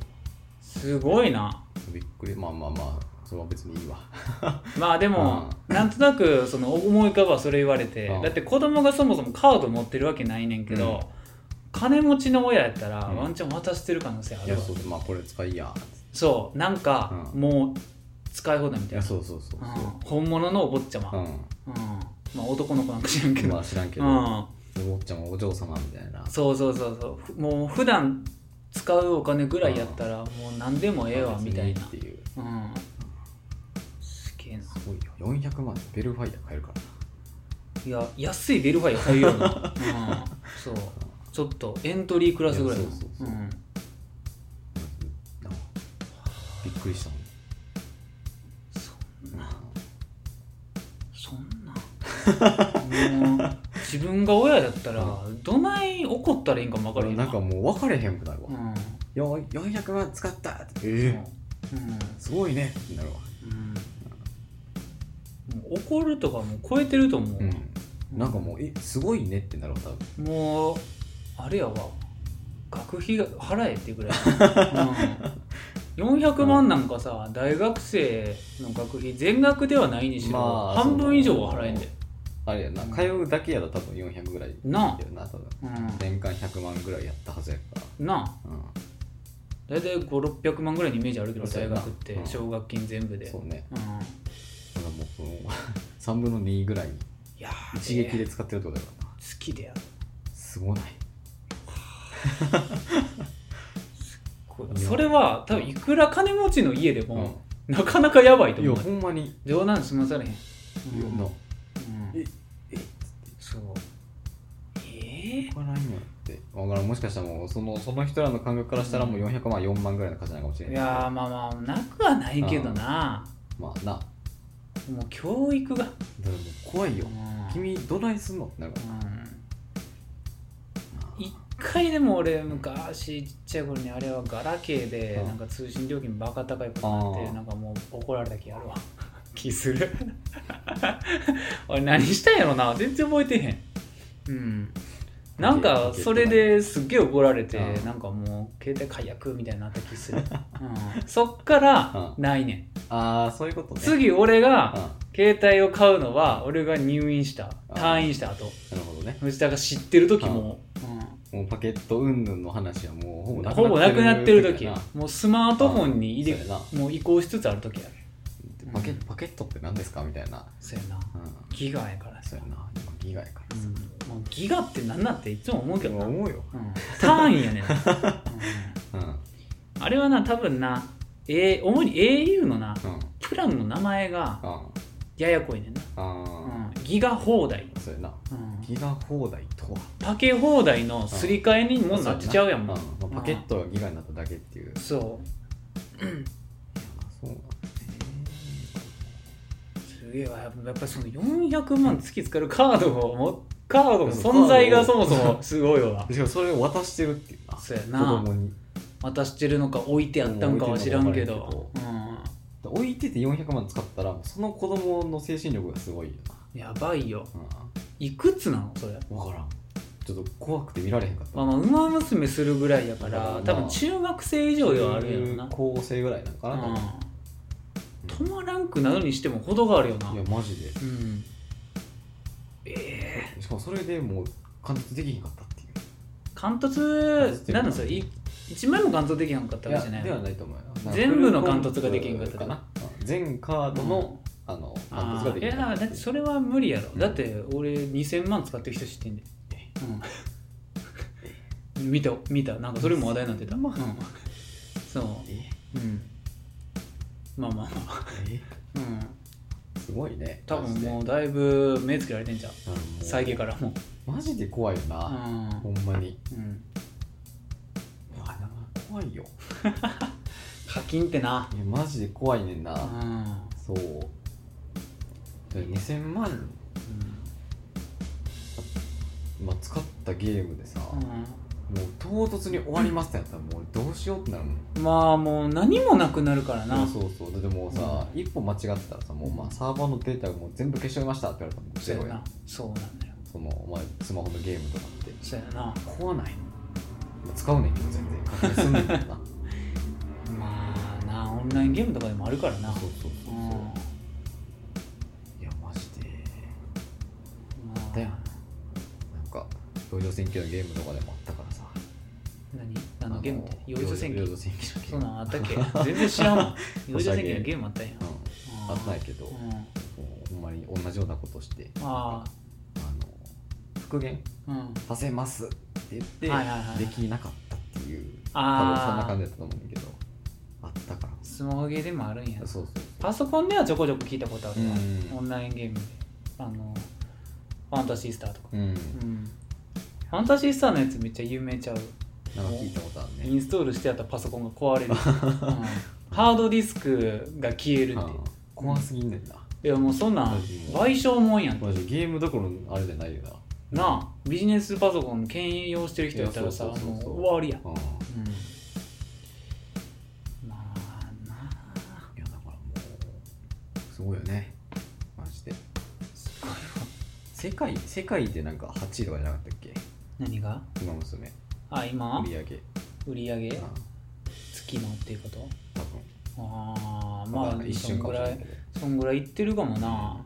A: すごいな。
B: びっくり。まあまあまあそれは別にいいわ。
A: まあでも、なんとなくその思い浮かばそれ言われて、
B: うん。
A: だって子供がそもそもカード持ってるわけないねんけど、
B: うん。
A: 金持ちの親やったら、
B: うん。
A: ワンチャン渡してる可能性あるわ。
B: いやそう。まあこれ使いや。
A: そう。なんか、
B: うん。
A: もう使い放題みたいな。
B: そうそうそう
A: う。ん。
B: そ
A: 本物のお坊ちゃま、
B: う
A: うん。まあ男の子なんか知らんけ
B: うん
A: ど、
B: まあ知らんけど、
A: うん、
B: お坊ちゃんはお嬢様みたいな。
A: そうそうそうそう。ふもう普段使うお金ぐらいやったら、もう何でもええわみたいな。
B: っていう。
A: うん。すげえな。
B: すごいよ400万でベルファイア買えるから
A: いや安いベルファイア買うような、うん、そう。ちょっとエントリークラスぐらいの。
B: うそうそう
A: う。ん。
B: なびっくりしたも
A: う自分が親だったらどない怒ったらいいんかも分からへん。
B: なんかもう分かれへんくなるわ、
A: うん。
B: よ400万使ったって。え
A: そううん。
B: すごいねってなるわ。
A: うん。もう怒るとかもう超えてると思う、
B: うん。なんかもうえすごいねってなるわ多分。
A: もうあれやわ。学費が払えってぐらい、うん、400万なんかさ大学生の学費全額ではないにしろ、
B: まあ
A: 半分以上は払えんで
B: あれやな、
A: うん。
B: 通うだけやと多分400ぐらい
A: なあ。
B: やな多分。
A: うん。
B: 年間100万ぐらいやったはずやか
A: なあ。
B: ら、
A: 大体5600万ぐらいのイメージあるけど
B: そうやな。
A: 大学って
B: うん。
A: 奨学金全部
B: うん、
A: で、
B: そうね。
A: うん、
B: だからもうその3分の2ぐらいに
A: いやー
B: 一撃で使ってるってことだからな。
A: 好きでやる。
B: すごない。
A: それは多分いくら金持ちの家で
B: うん。
A: も、なかなかやばいと
B: いや
A: 思う
B: ほんまに。
A: 冗談済まされへん、
B: いや
A: うん
B: な
A: うん。
B: ええ
A: そう。ええ
B: 分からんよって分からん。もしかしたらもうそのその人らの感覚からしたらもう400万4万ぐらいの価値なのかもしれない。
A: いやーまあまあなくはないけどな。
B: まあな。だか
A: もう教育が、
B: らもう怖いよ。
A: うん。
B: 君どないすんのってなるか
A: うん。一回でも俺昔ちっちゃい頃にあれはガラケーで
B: うん。
A: なんか通信料金バカ高いことになってなんかもう怒られた気あるわ気する。俺何したんやろな。全然覚えてへん。うん。なんかそれですっげえ怒られて
B: うん。
A: なんかもう携帯解約みたいになった気する、うん、そっから
B: う
A: ないねん。
B: ああそういうことね。
A: 次俺が
B: うん。
A: 携帯を買うのは俺が入院した。
B: あ
A: 退院した後。
B: なるほどね。
A: 藤田が知ってる時も、
B: もうパケット云々の話はもうほぼなく
A: なってる時。もうスマートフォンに入れもう移行しつつある時やうん
B: パケパケットって何ですかみたいな。
A: そうやな。
B: うん。
A: ギガやから。さ
B: そうやな。今ギガやからさ。
A: うん。もうギガって何なんっていつも思うけどな、うん、
B: 思うよ
A: 単位やね ん、あれはな多分な、A、主に au のな
B: うん。
A: プランの名前が
B: あ
A: ややこいねんな、
B: あ
A: うん、ギガ放題、
B: そうやな。
A: うん、
B: ギガ放題とは。
A: パケ放題のすり替えにもなっちゃうやん。もん、
B: ん。まあパケットがギガになっただけっていう。
A: そう。
B: そうなんだ
A: すげえわやっぱその400万月使えるカードをもカードの存在がそもそも すごいわ。
B: ねしかもそれを渡してるっていう。な
A: そうやな。
B: 子供に。
A: 渡してるのか置いてあったんかは知らんけ
B: うん。置いて
A: ど
B: る置いてて400万使ったらその子供の精神力がすごいよ
A: うんやばいよ。
B: な
A: いくつなのそれ？
B: 分からん。ちょっと怖くて見られへんかった。
A: まあまあ馬娘するぐらいやから
B: まあ
A: 多分中学生以上ではあるやろな。
B: 中高生ぐらいなのかな、
A: うん止まらんくなるにしても程があるよな。い
B: やマジで。
A: うん。ええ
B: しかもそれでもう貫通できへんかったっていう。
A: 貫突？
B: 貫突っていうか
A: なんだそれ？い一枚も貫突できへんかったわけじゃない
B: ではないと思う
A: 全部の貫突ができへんかった
B: かな？うん。全カードの、あの貫
A: あ
B: 突ができへんかった
A: だってそれは無理やろ、
B: うん。
A: だって俺2000万使ってる人知ってんで、うん、見た見た。なんかそれも話題になってた、うん、そう。
B: え？
A: うんまあまあ。まあ
B: え？
A: うん。
B: すごいね。
A: 多分も
B: う
A: うだいぶ目つけられてんじゃん。再現からも。う
B: マジで怖いよ
A: う
B: な、
A: ん。
B: ほんまに。
A: うん。
B: うわなんか怖いよ。
A: 課金ってな。い
B: やマジで怖いねんな、
A: うん。
B: そう。で2000万、まあ、使ったゲームでさ、もう唐突に終わりますってなったらもうどうしようってなるもん。
A: うんまあもう何もなくなるから
B: い
A: な
B: やそうそう。だってもうさ、一歩間違ってたらさもうまあサーバーのデータがもう全部消しちゃいましたって言われたらもう
A: そうやな。そうなんだよ。
B: その、まあ、スマホのゲームとかって。
A: そうやな。
B: 怖ない使うねんけど全然。課金すんねんけどな。
A: まあなオンラインゲームとかでもあるからな。
B: そうそうそうそう、
A: うん。
B: いやマジで。
A: まあ。
B: だよなんか同情選挙のゲームとかでもあった
A: ゲームって幼女戦記
B: 幼女戦記
A: そんなんあったっけ全然知らんわ 幼女戦記のゲームあったん。や
B: うん。あったんやけど、
A: うん。
B: ほんまに同じようなことして
A: あ
B: あの復元？
A: あうん。
B: させますって言って、
A: はいはいはい
B: できなかったっていう。多分そんな感じだったと思うんだけどあったから。
A: スマホゲーでもあるんや。
B: そうそう
A: パソコンではちょこちょこ聞いたことあるオンラインゲームで。あのファンタシースターとか。
B: うん。
A: うん。ファンタシースターのやつめっちゃ有名ちゃう？
B: なんか聞いたことある
A: イ
B: ね
A: ンストールしてあったパソコンが壊れる、うん。ハードディスクが消えるって
B: う。ん怖すぎんねんな、
A: いやもうそんなん賠償もんやん
B: マジゲームどころのあれじゃないよな。
A: なあビジネスパソコン兼用してる人やったらさもう終わりやん。
B: うん。
A: うん。まあなあ。
B: いやだからもうすごいよね。マジで。す
A: ごいわ。
B: 世界世界でなんか8位とかじゃなかったっけ？
A: 何が？
B: 今娘
A: あ今？
B: 売り上げ。
A: 売り上げ？
B: うん。
A: 月のっていうこと？
B: 多分。
A: ああ
B: まあ
A: まあ
B: 一瞬かもし
A: そんぐらい
B: れないけど
A: そんぐらいいってるかもな、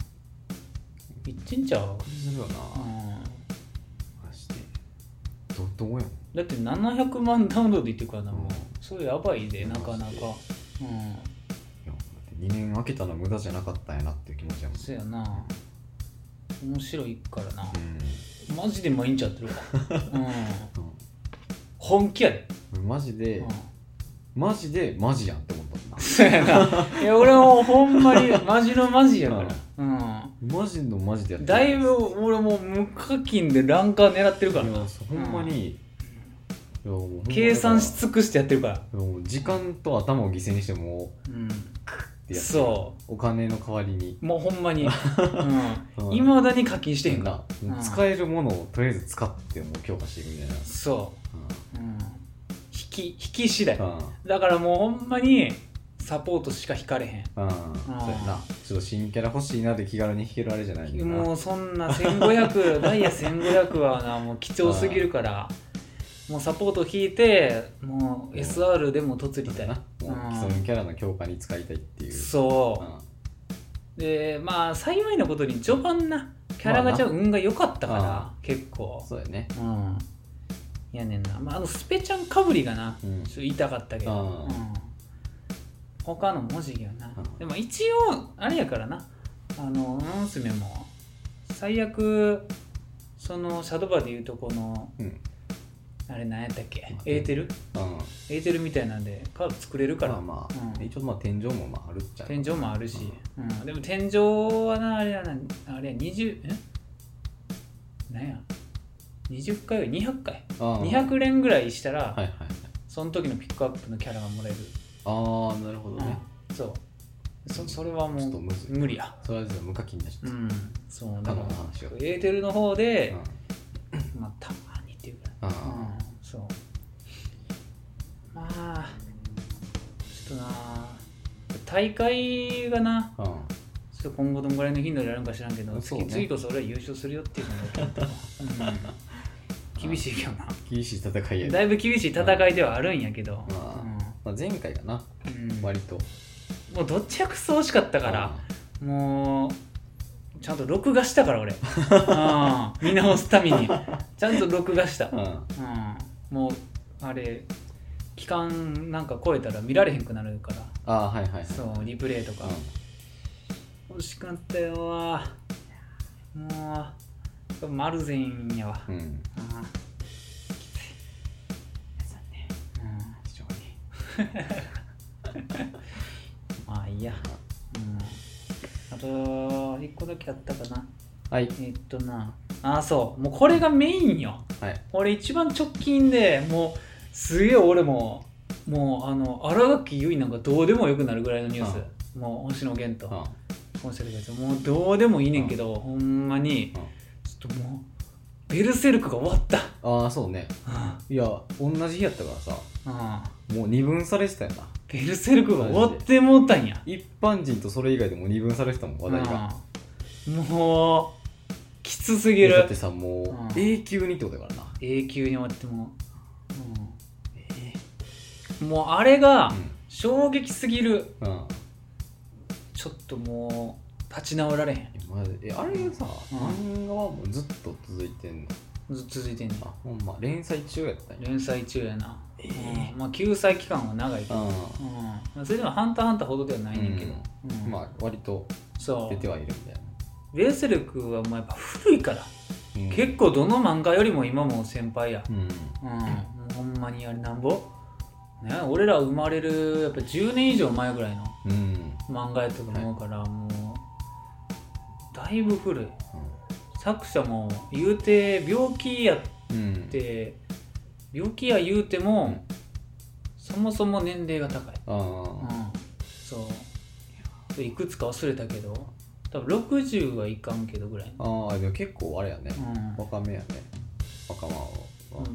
A: いってんちゃう、
B: するよな。
A: うん、
B: マジで。どどうやん
A: だって700万ダウンロードいってるからなもう、
B: うん
A: それやばいでなかなか。うん。
B: いやだって2年空けたの無駄じゃなかったんやなっていう気持ちやもん。
A: そやな。面白いからな。
B: う
A: マジで毎日やってるわ。うん。
B: ん
A: 本気やで、
B: うんマジで
A: うん、
B: マジでマジやんって思った
A: そうやな。いや俺もほんまにマジのマジやから。うん。
B: マジのマジでやってる。
A: だいぶ俺もう無課金でランカー狙ってるから。な
B: いやほんまに、いやもうほんま
A: 計算し
B: だ
A: 尽くしてやってるから。
B: もう時間と頭を犠牲にしても
A: うん
B: ってやってる
A: そ
B: お金の代わりに。
A: うもうほんまに。
B: うん。
A: いま、未だに課金してへん
B: な
A: か
B: もう使えるものをとりあえず使ってもう強化していくみたいな。
A: そう、うん、引き引き次第。
B: うん。
A: だからもうほんまにサポートしか引かれへ
B: うん、うん、そうやな。ちょっと新キャラ欲しいなで気軽に弾けるあれじゃない
A: もうそんな1500ダイヤ1500はなもう貴重すぎるからもうサポート引いてもう SR でも突りたい
B: う既存キャラの強化に使いたいっていう。
A: そう。でまあ幸いなことに序盤なキャラガチャ運が良かったから、
B: まあ
A: 結構。
B: うん、そうやね。
A: うん。やねんな、まあ、あのスペちゃんかぶりがな、
B: うん。
A: ちょっと痛かったけど、
B: うん。
A: うん。他の文字がな、
B: うん。
A: でも一応あれやからな。あの馬娘も最悪そのシャドバでいうとこの
B: うん
A: あれ何やったっけ、
B: うん
A: エーテル？
B: うん。
A: エーテルみたいなんでカード作れるから、
B: まあまあ、
A: うん。
B: 一応まあ天井もまああるっちゃ
A: 天井もあるし、
B: うん。
A: うん。でも天井はなあれやなあれや20え？何や？20回200回？
B: あー
A: 200連ぐらいしたら、
B: はいはいはい。
A: その時のピックアップのキャラがもらえる、
B: ああなるほどね、
A: うん。そう。そそれはもう
B: ちょっとむずい。
A: 無理や。
B: それはちょっと無課金になっちゃった、
A: うん。そう。だ
B: 他
A: から
B: の話を。
A: エーテルの方で
B: う、ん。
A: まあたまうん。そう。まあちょっとな大会がな
B: あうん。
A: ちょっと今後どんぐらいの頻度でやるんか知らんけど、
B: ね。
A: 次次こそ俺は優勝するよっていうのがうん、厳しいけどな。
B: 厳しい戦いやね。
A: だいぶ厳しい戦いではあるんやけど、
B: まあまあ、前回がな割と。
A: もうどっちやくそ惜しかったからもうちゃんと録画したから俺。うん。見直すために。ちゃんと録画した、
B: うん。うん。
A: うん、もうあれ期間なんか超えたら見られへんくなるから。
B: ああはいはいはい。
A: そうリプレイとか、惜しかったよ。わもうマルゼンやわ。
B: うん、うん、
A: あーきつい。残念
B: 非常に
A: うん。まあいいや。うんあと1個だけあったかな。
B: はい。
A: えっとな。あそう。もうこれがメインよ。
B: はい。
A: 俺一番直近でもうすげえ俺ももうあの新垣結衣なんかどうでもよくなるぐらいのニュース。もう星野源と
B: う
A: 今週のやつ。もうどうでもいいねんけどほんまにちょっともうベルセルクが終わった。
B: んああそうね。いや同じ日やったからさ。
A: うん。
B: もう二分されてたよな
A: ベルセルクが終わってもうたんや。
B: 一般人とそれ以外でも二分されてたもん話題が。
A: うんもうきつすぎる。
B: だってさもう
A: うん。
B: 永久にってことやからな。
A: 永久に終わってもう、うん、もうあれが衝撃すぎる。
B: うん、うん、
A: ちょっともう立ち直られへん。
B: マジで。えあれさ、
A: うん。
B: 漫画はもうずっと続いてんの？
A: ずっと続いてんねん。
B: あほんま。連載中やったんや。
A: 連載中やな、
B: えー。
A: うん。まあ救済期間は長いけど、
B: う
A: うん、それでも「ハンターハンター」ほどではないねんけど、うん。
B: ん。まあ割と
A: そう。
B: 出てはいるみたいな、
A: ベルセルクはもうやっぱ古いから、
B: うん。
A: 結構どの漫画よりも今も先輩や、
B: うん。
A: うん。ほんまにあれなんぼ、ね、俺ら生まれるやっぱ10年以上前ぐらいの
B: うん。
A: 漫画やったと思うから、もうだいぶ古い。作者も言うて病気やっ
B: うん。
A: て病気や言うても、そもそも年齢が高い、
B: あ
A: うん。
B: あ、
A: そう。でいくつか忘れたけど多分60はいかんけどぐらい、
B: ああでも結構あれやね。
A: う
B: 若めやね。若者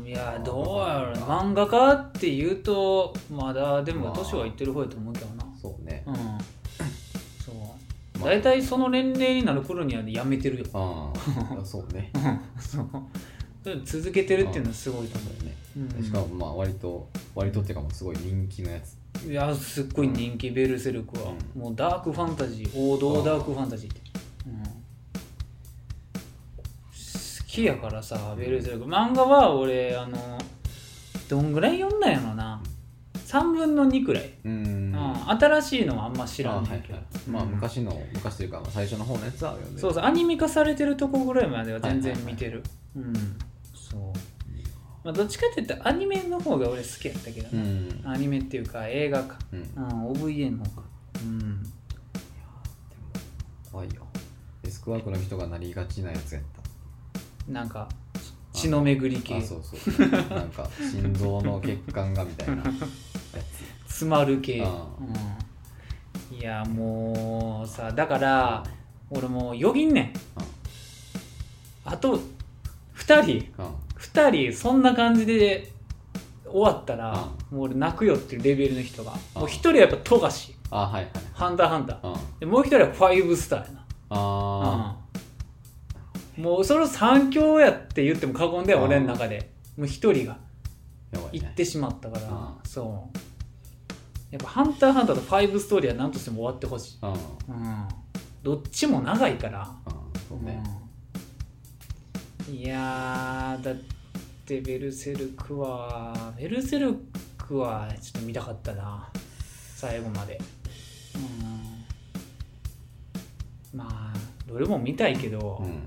A: いやどうやろ漫画家って言うとまだでも
B: まあ。
A: 年はいってる方やと思うけどな。
B: そうね。
A: うん。そう。
B: まあ。
A: 大体その年齢になる頃にはやめてるよ。
B: ああそうね。
A: そう続けてるっていうのはすごいと思
B: そうね。
A: う、うん。
B: しかもまあ割と割とっていうかもうすごい人気のやつ。
A: いやすっごい人気、ベルセルクは、
B: うん。
A: もうダークファンタジー王道ダークファンタジーって、うん、好きやからさベルセルク。漫画は俺あのどんぐらい読んだんやろな。3分の2くらい、
B: う
A: うん。
B: ん
A: 新しいのはあんま知らんねんけど、
B: あはいはい。まあ
A: うん。
B: 昔の昔というかまあ最初の方のやつは読んで
A: そうそう。アニメ化されてるとこぐらいまでは全然見てる、うんまあ、どっちかって言ったらアニメの方が俺好きやったけど
B: う
A: な、
B: ん。
A: アニメっていうか映画か。
B: うん。
A: うん OVA の方か。うん。
B: 怖いよ。デスクワークの人がなりがちなやつやった。
A: なんか血の巡り系。
B: あそうそう。なんか心臓の血管がみたいなや
A: 詰まる系、
B: あ
A: うん、いやもうさだから俺もうよぎんねん。あと2人。
B: つうん
A: 2人そんな感じで終わったら、もう俺泣くよっていうレベルの人が。
B: あ
A: もう1人はやっぱ富樫。
B: あはいはい
A: ハンターハンター。
B: うん。
A: でもう1人は5スターやな。
B: あ
A: うん。もうその3強やって言っても過言では俺の中でもう1人が行ってしまったから、
B: うん。
A: そう。やっぱ「ハンターハンター」と「ファイブストーリーは何としても終わってほしい、
B: うん。うん。
A: うん、どっちも長いから、
B: そうね。
A: うんいやーだってベルセルクはベルセルクはちょっと見たかったな最後まで。うん。まあどれも見たいけど、
B: うん。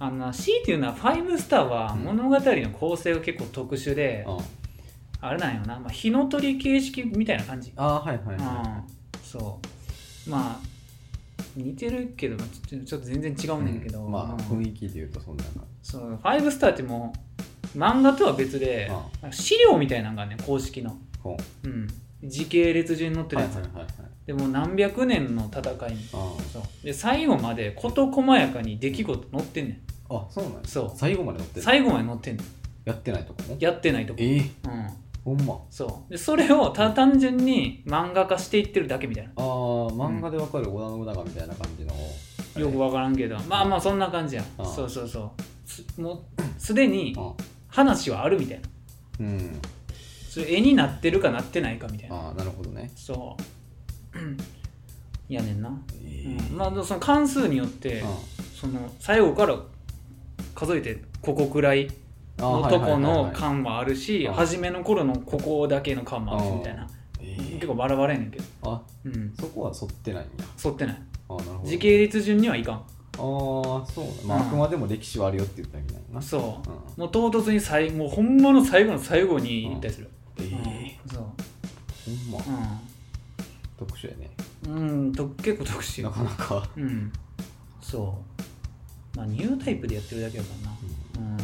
A: あの C っていうのは5スターは
B: うん
A: 物語の構成が結構特殊で、
B: うん。
A: あれなんよな、まあ、火の鳥形式みたいな感じ、
B: あーはいはいは
A: うん、そう。まあ似てるけどちょっとちょっと全然違う
B: い
A: ねんけど、
B: うん。まあ
A: うん
B: 雰囲気で言うとそんな感
A: そう5スターってもう漫画とは別で、資料みたいなのがね公式の、う。ん、時系列順に載って
B: う
A: るやつ、
B: はいはいはいはい。
A: でもう何百年の戦い。に
B: あ
A: そう。で最後まで事細やかに出来事載ってんねん。
B: ーあそうなんや。
A: そう。
B: 最後まで乗ってる
A: 最後まで載ってんねん
B: やってないとこも？
A: やってないとこ。
B: えー。
A: うん
B: ほんま。
A: そう。でそれをただ単純に漫画化していってるだけみたいな。
B: あー漫画でわかる織田信長みたいな感じの。
A: よくわからんけど。まあまあそんな感じや
B: ああ
A: そうそうそう。すもうすでに
B: あ
A: 話はあるみたいな。
B: うん。
A: それ絵になってるかなってないかみたいな。
B: ああなるほどね。
A: そう。う んやねんな、
B: え
A: うん。まあその関数によってその最後から数えてここくらいのとこの感もあるし
B: あ
A: 初めの頃のここだけの感もあるしみたいな。結構バラバラやねんけど。
B: あ
A: うん。
B: そこは沿ってないんや。
A: 沿ってない。
B: あなるほど
A: 時系列順にはいかん。
B: ああそうだまあ
A: うん。
B: あくまでも歴史はあるよって言ったみたいな。
A: そう。
B: うん。
A: もう唐突に最もうほんまの最後の最後に言ったりする、
B: え
A: うん。
B: え
A: そう、
B: ほんま。特殊やね。
A: ううんと結構特殊
B: なかなか。
A: うん。そう。まあニュータイプでやってるだけだからな。うん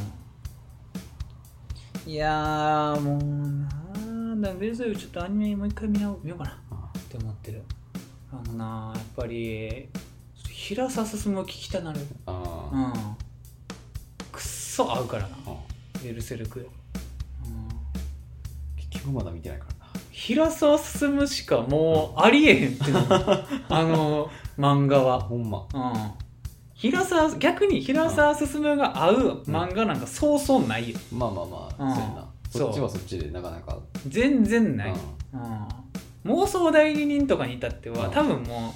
A: いやーもうなんだベルサイユちょっとアニメもう一回見ようかな。
B: あ
A: って思ってる。あのなやっぱり平沢進も聞きたなる。
B: あ
A: うん。くっそ合うからな。
B: あ
A: ベルセルク、うん、
B: 結局まだ見てないからな。
A: 平沢進しかもうありえへんってなる あの漫画は。
B: ほんま。
A: うん平沢逆に平沢進が合う漫画なんかそうそうないよ。
B: まあまあまあ、
A: うん。
B: そうやな。
A: そ
B: っちはそっちでなかなか。
A: 全然ない、
B: う
A: うん、妄想代理人とかに至っては
B: うん。
A: 多分も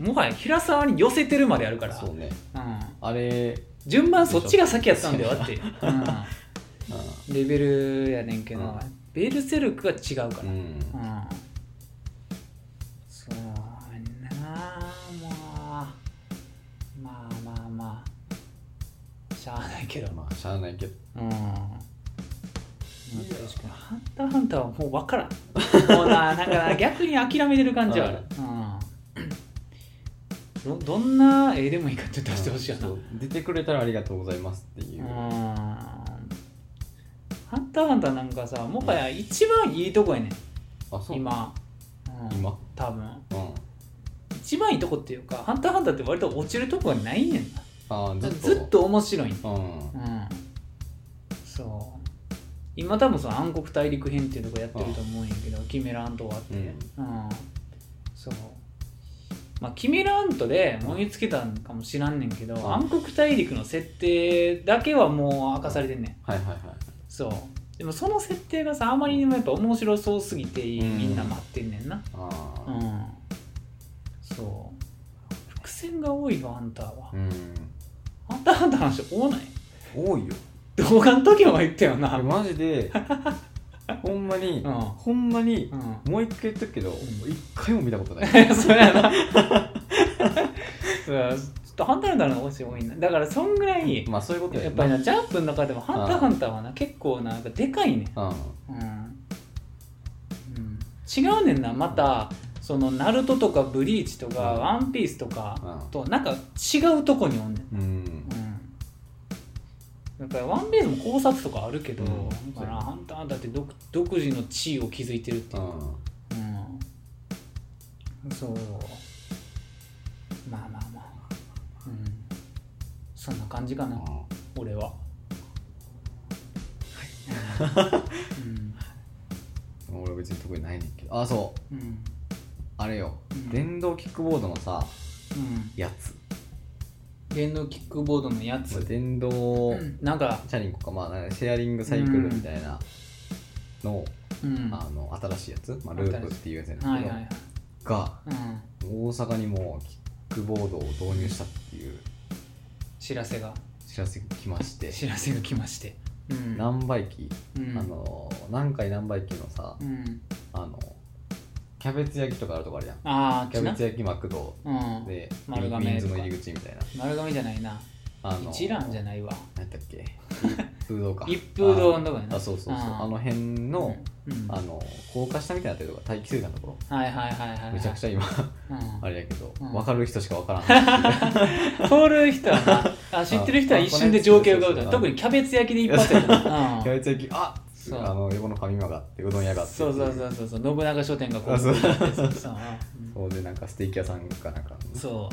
A: うもはや平沢に寄せてるまであるから。
B: そうね。
A: うん、
B: あれ、
A: 順番そっちが先やったんだよって、う
B: うん。
A: ん、レベルやねんけど、
B: うん。
A: ベルセルクは違うから、
B: うん。
A: うんしゃあないけど
B: まあしゃあないけど。
A: うん。まあ確かに「ハンターハンター」はもう分からん。もうななんかな逆に諦めてる感じはある、うん、どどんな絵でもいいからって出してほしいよな。
B: 出てくれたらありがとうございますっていう。う、
A: ん。ハンターハンターなんかさもはや一番いいとこやねん。
B: あそう。
A: 今、うん、
B: 今？
A: 多分。
B: うん。
A: 一番いいとこっていうか「ハンターハンター」って割と落ちるとこがないねんな
B: ああずっと。
A: ずっと面白いん
B: うん。
A: うん。そう。今多分その暗黒大陸編っていうとこやってると思うんやけどキメラアントがあって。
B: うん。
A: うん。そう。まあキメラアントで燃えつけたんかもしらんねんけど、
B: ん。
A: 暗黒大陸の設定だけはもう明かされてんねん。
B: はいはいはい。
A: そう。でもその設定がさあまりにもやっぱ面白そうすぎて
B: うん。
A: みんな待ってんねんな。
B: ああ
A: うん。そう。伏線が多いよあんたは。
B: うん
A: あんたあんたの話多ない？
B: 多いよ。
A: 動画の時も言ったよな。うん
B: マジで。ほんまに、
A: うん。
B: ほんまに
A: う
B: もう一回言っとくけど
A: ん。
B: 一、回も見たことない。
A: ん そうやな。ちょっとハンターハンターの方が多いんだだからそんぐらい
B: まあそういうことや
A: やっぱりなジャンプの中でもハンターハンターはな結構なんかでかいね。
B: うん。
A: うん、うん、違うねんなまたそのナルトとかブリーチとか
B: うん。
A: ワンピースとか
B: うん。
A: となんか違うとこにおんねん
B: うん
A: うんやっぱりワンピースも考察とかあるけど、
B: うん。
A: だからハンターハンターって独独自の地位を築いてるっていう。う、
B: ん。
A: うん、そう。まあまあまあ。うん。そんな感じかな、俺は。うん。
B: 俺は別に特にないねんけど。あそう。
A: うん。
B: あれよ、
A: うん。
B: 電動キックボードのさ
A: うん。
B: やつ
A: 電動キックボードのやつ、
B: 電動
A: うん。なんか、
B: チャリンコかまあシェアリングサイクルみたいなの,、
A: うん、
B: あの新しいやつ、まあ、ループっていうやつやけど、
A: はいはいはい、
B: が
A: うん、
B: 大阪にもキックボードを導入したっていう。
A: 知らせが。
B: 知らせが来まして。
A: 知らせが来まして、うん、
B: 難波駅、
A: うん、
B: あの南海難波駅のさ、
A: うん、
B: あのキャベツ焼きとかあるとこあるやん。
A: ああ
B: キャベツ焼きマクド。
A: うん、
B: で
A: 丸亀
B: ミンズの入り口みたいな。
A: 丸亀じゃないな。
B: あの
A: 一蘭じゃないわ。
B: 何やっけ？一風堂か。
A: 一風堂のとこやな。
B: あそうそうそう。
A: あ
B: の辺の、
A: うん。うん。
B: あの高架下みたいになとこ待機水管のとこ
A: はいはいはいはいはい
B: ろめちゃくちゃ今
A: うん。
B: あれやけど、
A: うん。
B: 分かる人しか分からん
A: 通る人はな。あ知ってる人は一瞬で情景を浮かぶから
B: あ
A: 特にキャベツ焼きで一発やから
B: キャベツ焼きああの横のファミマがあってうどん屋があって。
A: そうそうそうそうそう。信長商店がこう。
B: あそう
A: そう
B: でなんかステーキ屋さんかなんか。
A: そ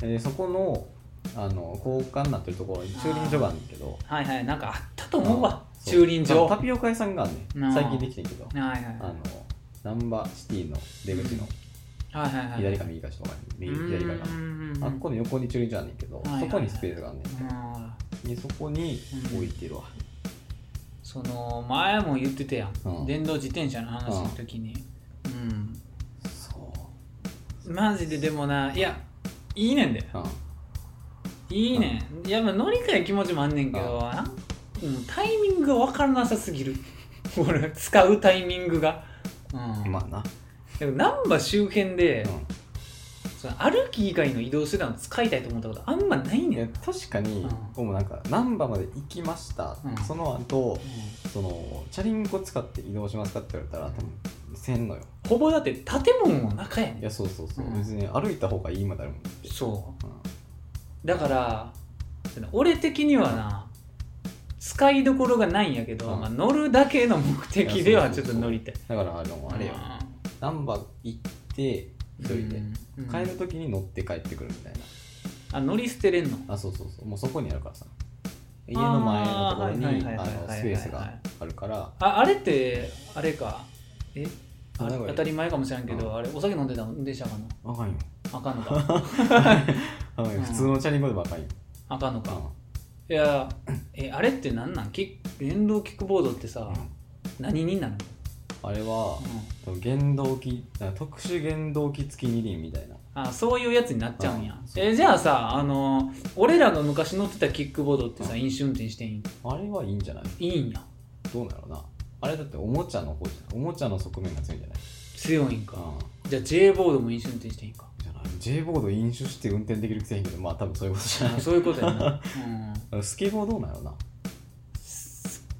A: う。
B: でそこのあの高架になってるところに駐輪場があるんだけど。
A: はいはいなんかあったと思うわ。駐輪場
B: タピオカ屋さんがあんね最近できてんけど。
A: はいはい
B: あの難波シティの出口の。
A: はいはいはい。
B: 左か右かちょっと前右左側かあっこの横に駐輪場あんねんけど
A: はいはい
B: そこにスペースがあんね
A: あー
B: んでそこに
A: うん
B: 置いてるわ
A: その前も言ってたやん、
B: うん。
A: 電動自転車の話の時に。うん、
B: そう。
A: マジででもないやいいねんで。
B: うん。
A: いいねん、いやまあ乗り換え気持ちもあんねんけど、うん、タイミングが分からなさすぎる。俺使うタイミングが。うん、
B: まあな。
A: でも難波周辺で、
B: う
A: その歩き以外の移動手段を使いたいと思ったことあんまないねん、
B: 確かに
A: う
B: もなんか難波まで行きました。
A: うん。
B: その後そのチャリンコ使って移動しますかって言われたら多分せんのよ。
A: ほぼだって建物の中やねん。
B: いやそうそうそう、
A: うん。
B: 別に歩いた方がいいまであるもん
A: そう。
B: うん。
A: だから俺的にはな使いどころがないんやけど、
B: うん。
A: まあ、乗るだけの目的ではいちょっと乗りたい。
B: だからあのあれよ。難波行って一人で、
A: うん
B: 帰る時に乗って帰ってくるみたいな。
A: あ乗り捨てれんの？
B: あそうそうそう。もうそこにあるからさ。家の前のところにスペースがあるから。
A: ああれってあれか？え？あ当たり前かもしれんけど、
B: うん。
A: あれお酒飲んでたんでしたかな？
B: あかんよ。
A: あかんのか？
B: 普通のチャリンコでもあかんよ、
A: あかんのか、
B: うん。
A: いやえあれってなんなん？電動キックボードってさ、何になる
B: あれは
A: の、うん。
B: 原動機特殊原動機付き二輪みたいな。
A: あそういうやつになっちゃうんや。えじゃあさあの俺らが昔乗ってたキックボードってさ飲酒運転していいん
B: あれはいいんじゃない？
A: いいんや。
B: どうなのな？あれだっておもちゃの方じゃないおもちゃの側面が強いんじゃない？
A: 強いんか。
B: うん。
A: じゃあ J ボードも飲酒運転していいんか。
B: じゃない J ボード飲酒して運転できるくせへんけどまあ多分そういうことじゃない。
A: あそういうことやな、うん、
B: スケボーどうなのな？
A: ス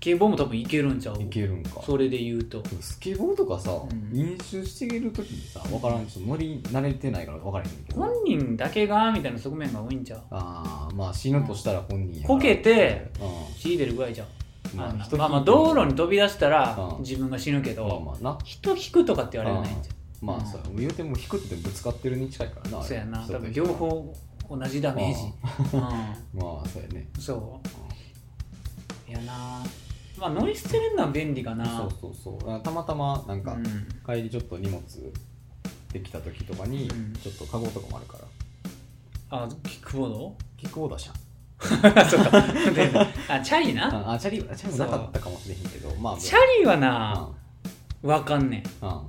A: ケボーも多分いけるんちゃう？
B: いけるんか。
A: それで言うと。
B: スケボーとかさ、
A: ん。
B: 飲酒してる時にさ分からんちょっと乗り慣れてないから分からへんけど。
A: 本人だけがみたいな側面が多いんちゃう？
B: ああまあ死ぬとしたら本人や
A: こけて
B: う
A: 血出るぐらいじゃん
B: んま
A: あ
B: 人
A: まあまあ道路に飛び出したら
B: うん。
A: 自分が死ぬけ
B: まあ
A: ど
B: まあな。
A: 人引くとかって言われないんじ
B: まあそう。言うても引くってぶつかってるに近いからな
A: そうやな。
B: 人と人
A: 多分両方同じダメージ。うん。
B: まあそうやね。
A: そう。いやなまあ乗り捨てれるのは便利かな。
B: そうそうそう。あたまたまなんか
A: うん。
B: 帰りちょっと荷物できた時とかに
A: うん。
B: ちょっとカゴとかもあるから。
A: あキックボード？
B: キックボード車。
A: そうか。であチャリな？
B: ああチャリチャリもなかったかもしれへんけどまあ
A: チャリはなわかんねん。
B: うん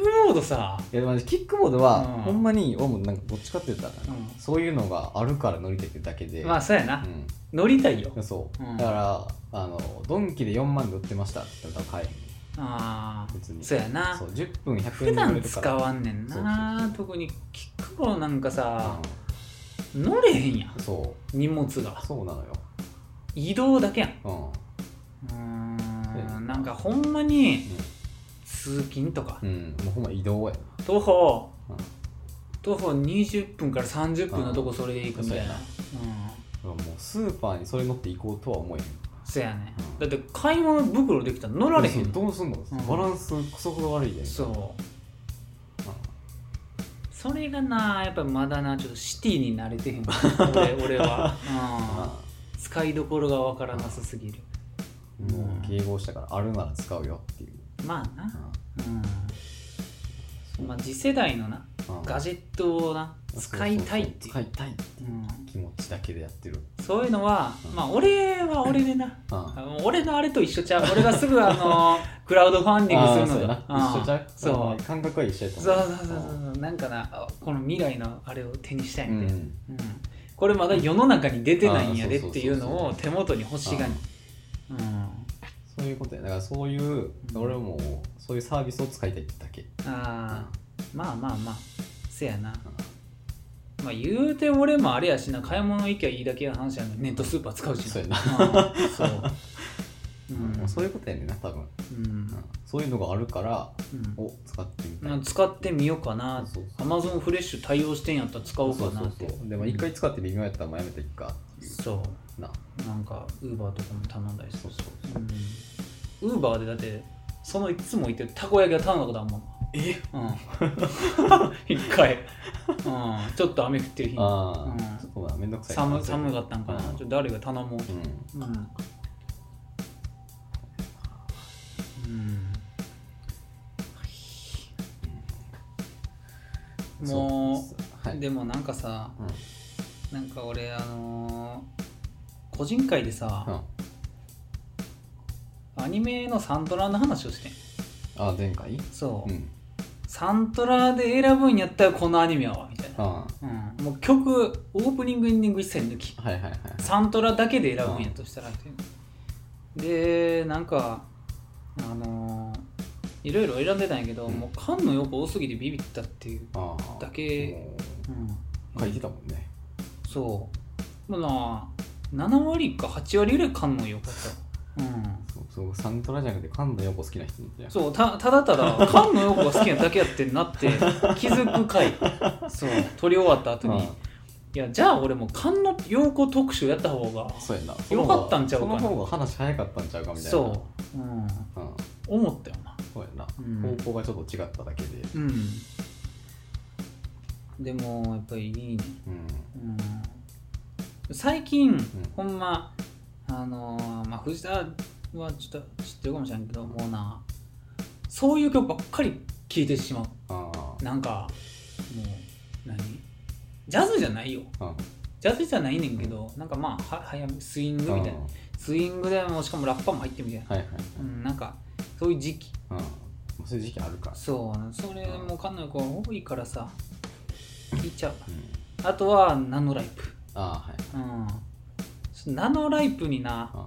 A: クボードさ。
B: いやでもキックボードは、
A: うん。
B: ほんまに俺もなんかどっちかって言ったら、
A: うん。
B: そういうのがあるから乗りたいってだけで、
A: まあそうやな。
B: う
A: 乗りたいよ。
B: ん、そう、
A: うん。
B: だからあのドンキで4万で売ってましたって言ったら多分買えへん。
A: ああ
B: 別に。
A: そうやな。
B: そう10分100円
A: 普
B: で売れ
A: 段
B: るから。
A: 使わんねん
B: そう
A: な特にキックボードなんかさ乗れへんやん。
B: うんそう。
A: 荷物が。
B: そうなのよ。
A: 移動だけやん。
B: うん。
A: うん。な。んかほんまに通勤とか。
B: うん、もうほんま移動や。
A: 徒歩。
B: うん。
A: 徒歩20分から30分のとこそれで行くみたいな。
B: うん。
A: うん
B: もうスーパーにそれ乗って行こうとは思えへん。
A: そやね
B: うん。
A: だって買い物袋できたら乗られへん
B: どうすんの、
A: ん。
B: バランスクソが悪いで。
A: そう。それがなやっぱまだなちょっとシティに慣れてへん。俺俺は、うん、使いどころがわからなさすぎる。
B: うんもう迎合したからあるなら使うよっていう、
A: まあな。
B: うん。
A: うん。まあ次世代のな
B: うん。
A: ガジェットをな使いたいっていう。
B: 使いたいっていう。
A: うん。
B: 気持ちだけでやってる。
A: そういうのは、
B: うん。
A: まあ俺は俺でな。
B: うん。
A: あの俺のあれと一緒ちゃう。俺がすぐあの クラウドファンディングするの
B: あーそうやな。一緒ちゃう？
A: そう。
B: うん。感覚は一緒やと
A: そう
B: 思
A: そうそうそうそう。なんかなあこの未来のあれを手にしたいみたいな、
B: うん。
A: うん。これまだ世の中に出てないんやでっていうのを手元に欲しがり。うん
B: そういうことや。だからそういう俺もそういうサービスを使いたいってだけ。
A: ああまあまあまあ。せやな。まあ言うて俺もあれやしな買い物行きゃいいだけの話やのにネットスーパー使うしな。
B: そうやな。
A: うんそう。うん。
B: そういうことやねんな多分。
A: うん。
B: うん。そういうのがあるから
A: うん。
B: お使ってみたい。
A: まあ使ってみようかな。アマゾンフレッシュ対応してんやったら使おうかなって。
B: そうそうそう。でも一回使って微妙やったらもうやめていくかっていう。
A: そう
B: な。
A: なんかウーバーとかも頼んだりする。
B: そうそう
A: ウーバーでだってそのいつも言ってるたこ焼きは頼んだことあるもん。
B: え？
A: うん。一回、うん、ちょっと雨降ってる日に。
B: ああ、
A: うん。
B: そうだめんどくさい。
A: 寒寒かったんかな、
B: うん。
A: ちょっと誰が頼もう。と
B: うん。
A: うん、うん、もう
B: はい。
A: でもなんかさ
B: うん。
A: なんか俺あのー個人会でさ、
B: うん。
A: アニメのサントラの話をしてん。
B: あ前回？
A: そう、
B: うん。
A: サントラで選ぶんやったらこのアニメやわみたいな、
B: あ
A: うん、もう曲オープニングエンディング一切抜き
B: はいはいはい
A: サントラだけで選ぶんやとしたらっていう。でなんかあのーいろいろ選んでたんやけど、
B: うん。
A: もう缶の横多すぎてビビったっていう、だけ。
B: も
A: うん、
B: う書いてたもんね。
A: そう。まあな7割か8割ぐらい缶の良かったうん。
B: そうそうサントラじゃなくて菅野陽子好きな人って
A: そうたただただ菅野陽子が好きなだけやってんなって 気づく回。そう撮り終わった後に、
B: うん
A: いやじゃあ俺も菅野陽子特集やった方が
B: そうやな。
A: よかったんちゃうかな。
B: その方が話早かったんちゃうかみたいな。
A: そう、うん、
B: うん。
A: 思ったよな。
B: そうやな、
A: うん。
B: 方向がちょっと違っただけで。
A: うん。でもやっぱりいいね、
B: うん。
A: うん、最近、ほんまあのーまあ藤田はちょっと知ってるかもしれんけどもうなそういう曲ばっかり聴いてしまう。
B: あ
A: なんかもう何？ジャズじゃないよ。ジャズじゃないねんけどなんかまあは早めスイングみたいな。スイングでもしかもラッパーも入ってるみたいな、
B: はいはい
A: うん、なんかそういう時期。
B: そういう時期あるから。
A: そうそれもかなりこう多いからさ聞いちゃう。
B: うん。
A: あとはナノライプ
B: ああはい。
A: うん。ナノライプにな
B: あ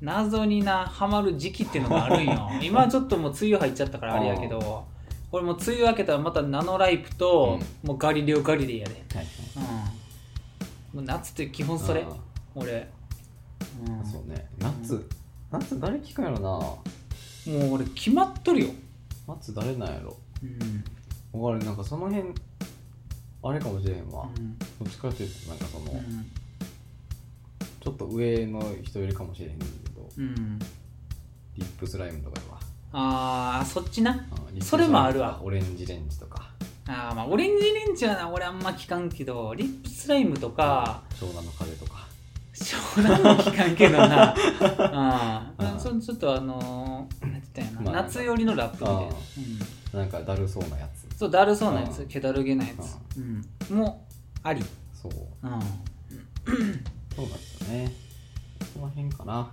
A: 謎になハマる時期っていうのがあるんよ。今ちょっともう梅雨入っちゃったからあれやけどこれもう梅雨明けたらまたナノライプと、もうガリレオガリレイやで、
B: はい
A: うん、もう夏って基本それ
B: あ
A: 俺、うん。
B: あそうね。夏夏誰聞くんやろな。
A: もう俺決まっとるよ、
B: 夏誰なんやろ。
A: うん。
B: 俺なんかその辺あれかもしれへんわ、
A: うん。
B: どっちかっていうとなんかその、
A: うん。
B: ちょっと上の人よりかもしれへんけど
A: うん、
B: リップスライムとかは
A: ああそっちな？それもあるわ。
B: オレンジレンジとか。
A: あーまあオレンジレンジはな俺あんま聞かんけどリップスライムとか
B: 湘南の風とか。
A: 湘南も聞かんけどな。あ
B: うん。
A: ーそちょっとあのー、なんて言ったんやな、
B: まあ
A: 夏寄りのラップみたいな、
B: あ
A: うん、
B: なんかだるそうなやつ
A: そうだるそうなやつ
B: うん。
A: 気だるげなやつ、うん、もあり、
B: そう。
A: うん、
B: そうなんですよね。その辺かな。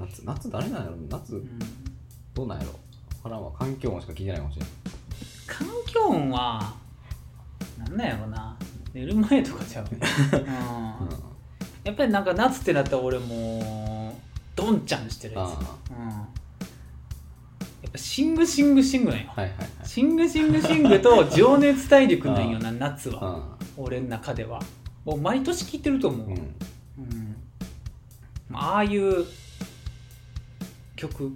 B: 夏夏誰なんやろ？夏
A: うん。
B: どうなんやろ？わからんわ。環境音しか聞いてないかもしれん。
A: 環境音はなんなんやろな。寝る前とかちゃう、うん、やっぱりなんか夏ってなったら俺もうドンちゃんしてるやつ、
B: あ
A: うん、シングシングシングなんよ。
B: はいはいはい。
A: シングシングシングと情熱大陸なんよな夏は。
B: あ
A: 俺の中では。もう毎年聴いてると思う、うん。
B: うん。
A: ああいう曲、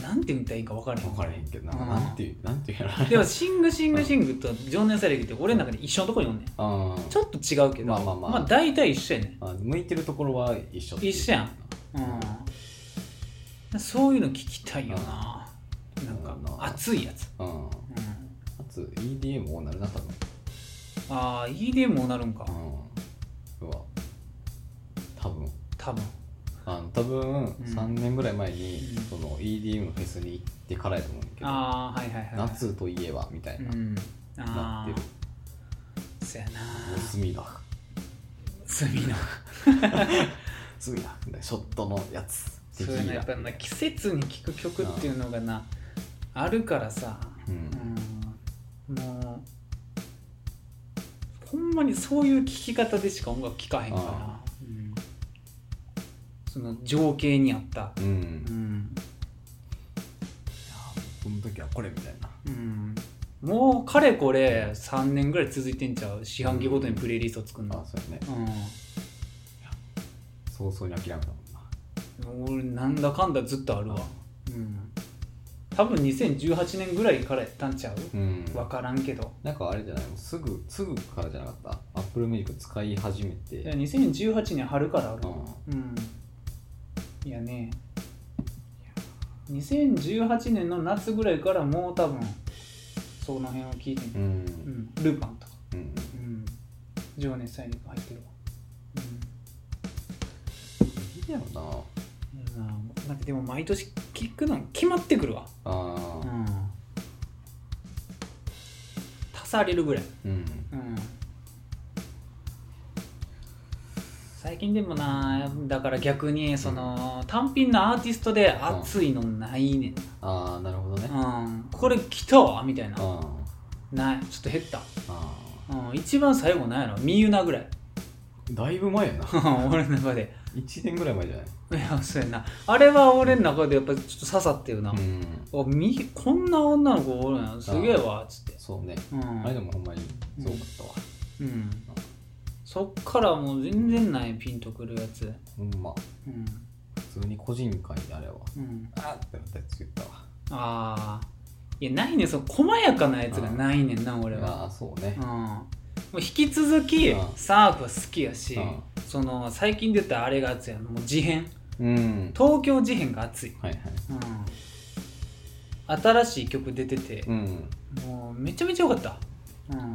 A: なんて言ったらいいか分からへん。
B: 分からへんけどな。
A: うん。
B: なんていうなんていうやろ。
A: でもシングシングシングと情熱大陸って俺の中で一緒のとこにおんねん。
B: あー
A: ちょっと違うけど。
B: まあまあまあ。
A: 大体一緒やねん。
B: あ向いてるところは一緒
A: 一緒やん。うんそういうの聞きたいよな。なんか
B: うん
A: 熱いやつ、
B: うん。
A: うん、
B: 夏 EDM もなるな多分。
A: ああ EDM もなるんか。
B: うん。うわ。多分。
A: 多分。
B: あの多分
A: ん。
B: 3年ぐらい前に、
A: うん。
B: その EDM のフェスに行ってからやと思うんだけど
A: ああはいはいはい
B: 夏といえばみたいうな、
A: ん
B: な
A: あ
B: ってる。
A: あそやな。
B: 隅田。
A: 隅の
B: 隅田。みたいなショットのやつ
A: そういうのやっぱな季節に聴く曲っていうのがなあるからさ。
B: うん。
A: うん。もうほんまにそういう聴き方でしか音楽聴かへんから。うん、その情景にあった。
B: うん、い
A: うん、
B: やこの時はこれみたいな。
A: うん、もうかれこれ3年ぐらい続いてんちゃう。四半期ごとにプレイリスト作るの。
B: あそうやね。
A: うん。
B: 早々に諦めた
A: 俺なんだかんだずっとあるわ。うん。多分2018年ぐらいからやったんちゃう？
B: うん。
A: 分からんけど。
B: なんかあれじゃない？すぐすぐからじゃなかった？アップルミュージック使い始めて。
A: いや2018年春からある。
B: うん。
A: うん。いやねいや2018年の夏ぐらいからもう多分その辺を聞いてん
B: うん。
A: うん、ルパンとか、
B: うん。
A: うん、情熱大陸入ってるわ。
B: いいやろな
A: ななんかでも毎年聞くの決まってくるわ。
B: ああ
A: うん。足されるぐらい。
B: うん。
A: うん最近でもなだから逆にその単品のアーティストで熱いのないねん
B: ああなるほどね。
A: な、うん、これ来たわみたいな。
B: あ
A: ない。ちょっと減った、
B: あ
A: うん、一番最後なんやろ。みゆなぐらい
B: だいぶ前やな。
A: 俺の中で。
B: 1年ぐらい前じゃない？
A: いやそうやな。あれは俺の中でやっぱちょっと刺さってるな、
B: うん。
A: あみこんな女の子おるんやすげえわっつって。
B: そうね。
A: うん。
B: あれでもほんまにすごかったわ。
A: うん。そっからもう全然ないピンとくるやつ。
B: ほんま。
A: うん。
B: 普通に個人会であれは。
A: うん。
B: あーってなったやつ言ったわ。
A: ああいやないねん。その細やかなやつがないねんな俺は。
B: ああそうね。
A: うんもう引き続き
B: うん。
A: サーフは好きやし
B: うん。
A: その最近で言ったらあれが熱いやん。もう事変。
B: うん。
A: 東京事変が熱い、
B: はいはい。
A: うん、新しい曲出てて、
B: うん。
A: もうめちゃめちゃ良かった。うん。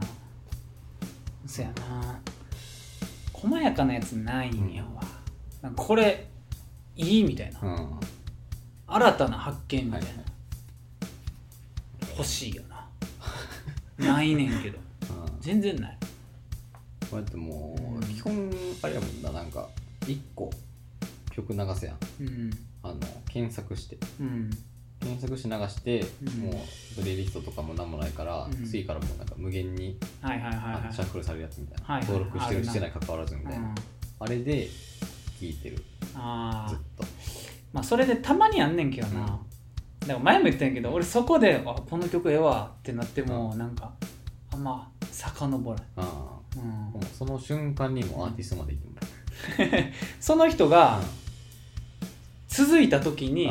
A: そやな。細やかなやつないんやわ、なんかこれいいみたいな。
B: うんは
A: 新たな発見みたいな、
B: いはい
A: 欲しいよなないねんけど
B: うん
A: 全然ない。
B: こうやっても
A: うん
B: う基本あれやもんななんか一個曲流せやん。
A: うん
B: あの検索して。
A: うん。
B: 検索して流して、
A: うん。
B: もうプレイリストとかも何もないから、
A: うん。
B: 次からもうなんか無限にシャッフルされるやつみたいな、
A: はいはい
B: 登録してるしてない関わらずみたいな、
A: うん
B: あれで聴いてる。
A: ああ
B: ずっと。
A: まあそれでたまにあんねんけどな、
B: うん。
A: だから前も言ったんやけど俺そこで「あこの曲ええわ」ってなってもなんかあんま遡らん、
B: あ。
A: うん。
B: その瞬間にもアーティストまで行っても
A: その人が続いた時に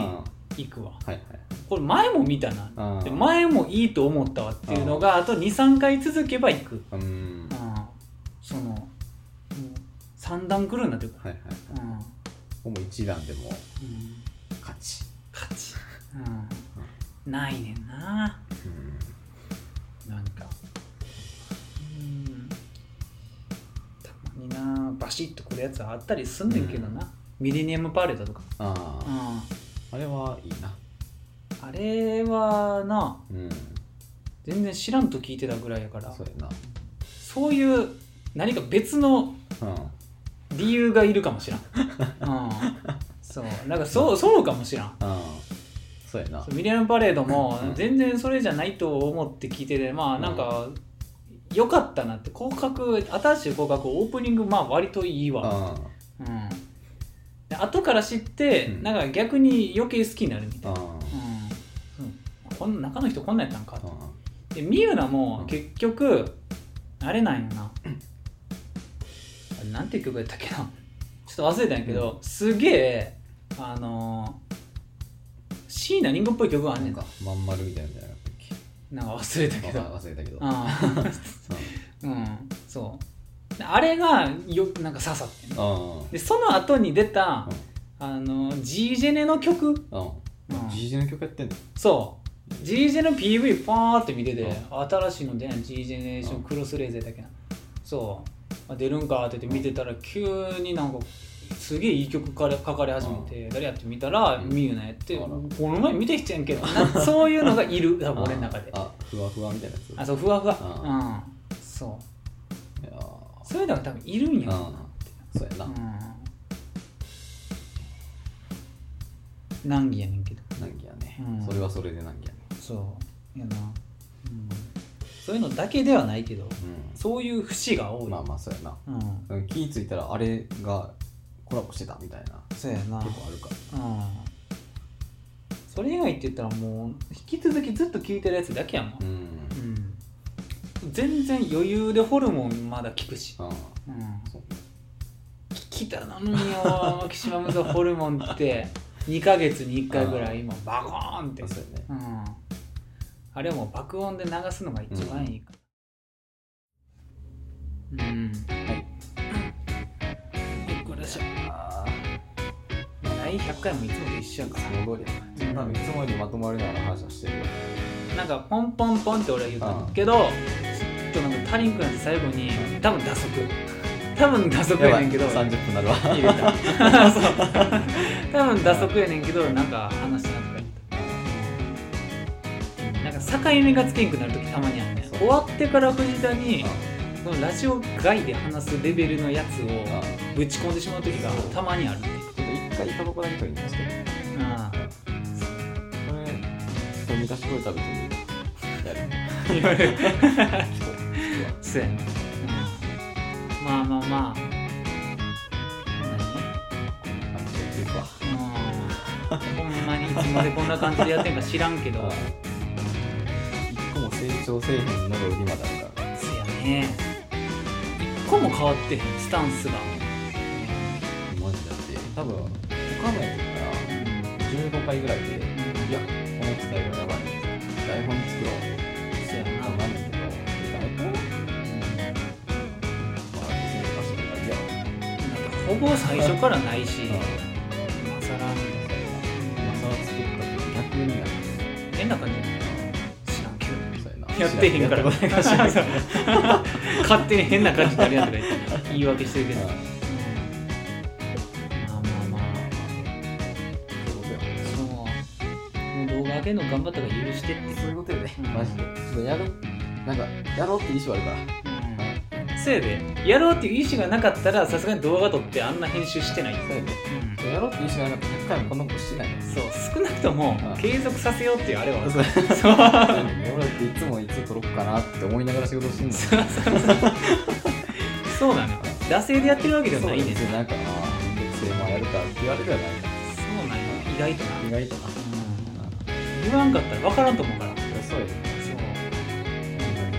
A: 行くわ。
B: はいはい。
A: これ前も見たな。前もいいと思ったわっていうのがあと23回続けば行く、
B: うん。
A: うん、そのもう3段くるんなってくる、
B: はいはい
A: うんうん、
B: もう一段でも勝ち、
A: 勝ち、うん、ないねんな。
B: うん。
A: なんかになバシッとくるやつはあったりすんねんけどな、ミレニアムパレードとか、
B: あ
A: う
B: あ、
A: ん、
B: あれはいいな。
A: あれはな
B: うん。
A: 全然知らんと聞いてたぐらいやから。
B: そうや
A: そういう何か別の
B: なうん。
A: 理由がいるかもしらん、うん、そう。なんかそうそうかもしらん。
B: あそうやな。
A: ミレニアムパレードも
B: うん。
A: 全然それじゃないと思って聞いててまあなんか良かったなって広角新しい広角オープニングまあ割といいわ、
B: あ
A: うん、で後から知って、
B: うん。
A: なんか逆に余計好きになるみたいな、
B: あ
A: うん。う。ん、こん中の人こんなんやったんか。と
B: あ。
A: でミユナも
B: うん。
A: 結局あれなんやな、あれなんていう曲やったっけな。ちょっと忘れたんやけど、すげえあのー、椎名林檎っぽい曲があんねん。
B: かまん丸みたいなな
A: んか忘れたけど。
B: わ忘れたけど。
A: あーうん。そう。であれがよなんか刺さってでその後に出た、あの G ジェネの曲。
B: あうん。
A: うん。
B: G ジェの曲やってんの？
A: そう。G ジェの PV パーって見てて、
B: う
A: 新しいの出ない G ジェネレーションクロスレーゼだっけな。そう。あ出るんかって言って見てたら急になんかすげえいい曲かれ書かれ始めて、誰やって見たら、
B: うん。
A: ミユナやって、この前見てきてんけどな。そういうのがいる 多分俺の中で。
B: あふわふわみたいなやつ。
A: あそうふわふわ。
B: あ
A: うんそう。
B: いやー。
A: そういうのが多分いるんやろ
B: うん。そうやな。
A: うん。難儀やねんけど。
B: 難儀やね。
A: うん。
B: それはそれで難儀やね。
A: そう。やな、うん、そういうのだけではないけど
B: う
A: そういう節が多い、
B: んまあまあそうやな。
A: うん。
B: うん。気ぃ付いたらあれがコラボしてたみたいな。
A: そうやな。
B: 結構あるから。
A: うんそれ以外って言ったらもう引き続きずっと聴いてるやつだけやもん、
B: うん。
A: うん。全然余裕でホルモンまだ効くし、
B: ああ
A: うん、
B: そう
A: 聞きたなのによマキシマムザホルモンって。2ヶ月に1回ぐらい今バコーンって。
B: そうやね。
A: うん、あれはもう爆音で流すのが一番いいから。うん、
B: はい
A: よっこらしょ。第100回もいつもと一緒やか
B: いつも通りやな自分多分いつもよりまとまりながら話はしてる。よ
A: らなんかポンポンポンって俺は言ったけどちょっとなんか足りんくなって最後に多分打足。多分打足やねんけど。
B: 30分なるわ。
A: 入れたそう多分打足やねんけどなんか話しなとか言ったなんか境目がつけんくなる時たまにあるね
B: そう。
A: 終わってから藤田にそのラジオ外で話すレベルのやつを
B: ああ
A: ぶち込んでしまう時がたまにあるね。
B: 一回タバコだけ取りにして
A: あ
B: これこれ。満たしてくれたら別にやる。
A: あ言われるそうやね、うん、まあまあ。まあほんまにいつまでこんな感じでやってんか知らんけど。
B: 一個も成長せえへんのが売りまであるから
A: そうやね。一個も変わってへんスタンスが
B: 多分他のやつ15回ぐらいで、いや、この伝えがやばい。台本作ろう。
A: そうやな
B: なんだけど、台本まあ、別に貸してくれたらいいや。
A: ほぼ最初からないし。
B: うん。
A: 今更
B: 今更作った逆に。なる。
A: 変な感じ知らんけど。
B: や
A: ってへんから
B: やってこないから知らんから。
A: 勝手に変な感じになるやんとか言って。言い訳してるけど、げるの頑張ったから許してって
B: そういうことよね。
A: うん。
B: マジで。ちょっとやるなんかやろうって意思はあるから。
A: うん。せいで。やろうっていう意思がなかったらさすがに動画撮ってあんな編集してない、
B: そうやね。
A: うん。
B: やろうって意思がなかったら100回もこんなことしてない。ね
A: そう。少なくとも
B: うん
A: 継続させようっていうあれは。
B: そう。
A: そう。
B: 俺だっていつもいつ撮ろうかなって思いながら仕事してんの
A: そうそうそう。そうなのよ惰性でやってるわけではないね。
B: 別になんかああめんどくせえまあやるかって言われるはない
A: そう。なんよ意外とな、
B: 意外とな
A: う。ん、言わんかったら分からんと思うから。
B: そうや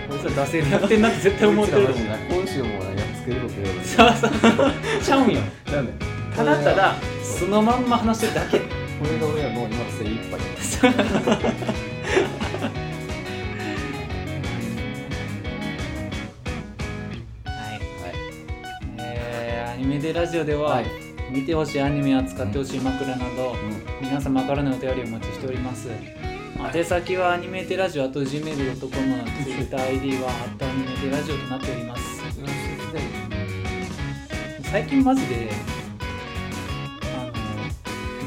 A: こいつら惰性でやってんなって絶対思ってると思う。
B: 今週もやっつけること言われる
A: そうそうそう。ちゃうんよ。
B: なんで
A: ただただ素のまんま話してるだけ。
B: これが俺らの今の精一杯
A: はい
B: はい。
A: えーアニメでラジオでは、
B: はい
A: 見てほしいアニメや使ってほしい枕など、
B: うん。
A: 皆様からのお便りをお待ちしております。宛先はアニメテラジオあと gmail.com ツイッター ID はあとアニメテラジオとなっております。最近マジであの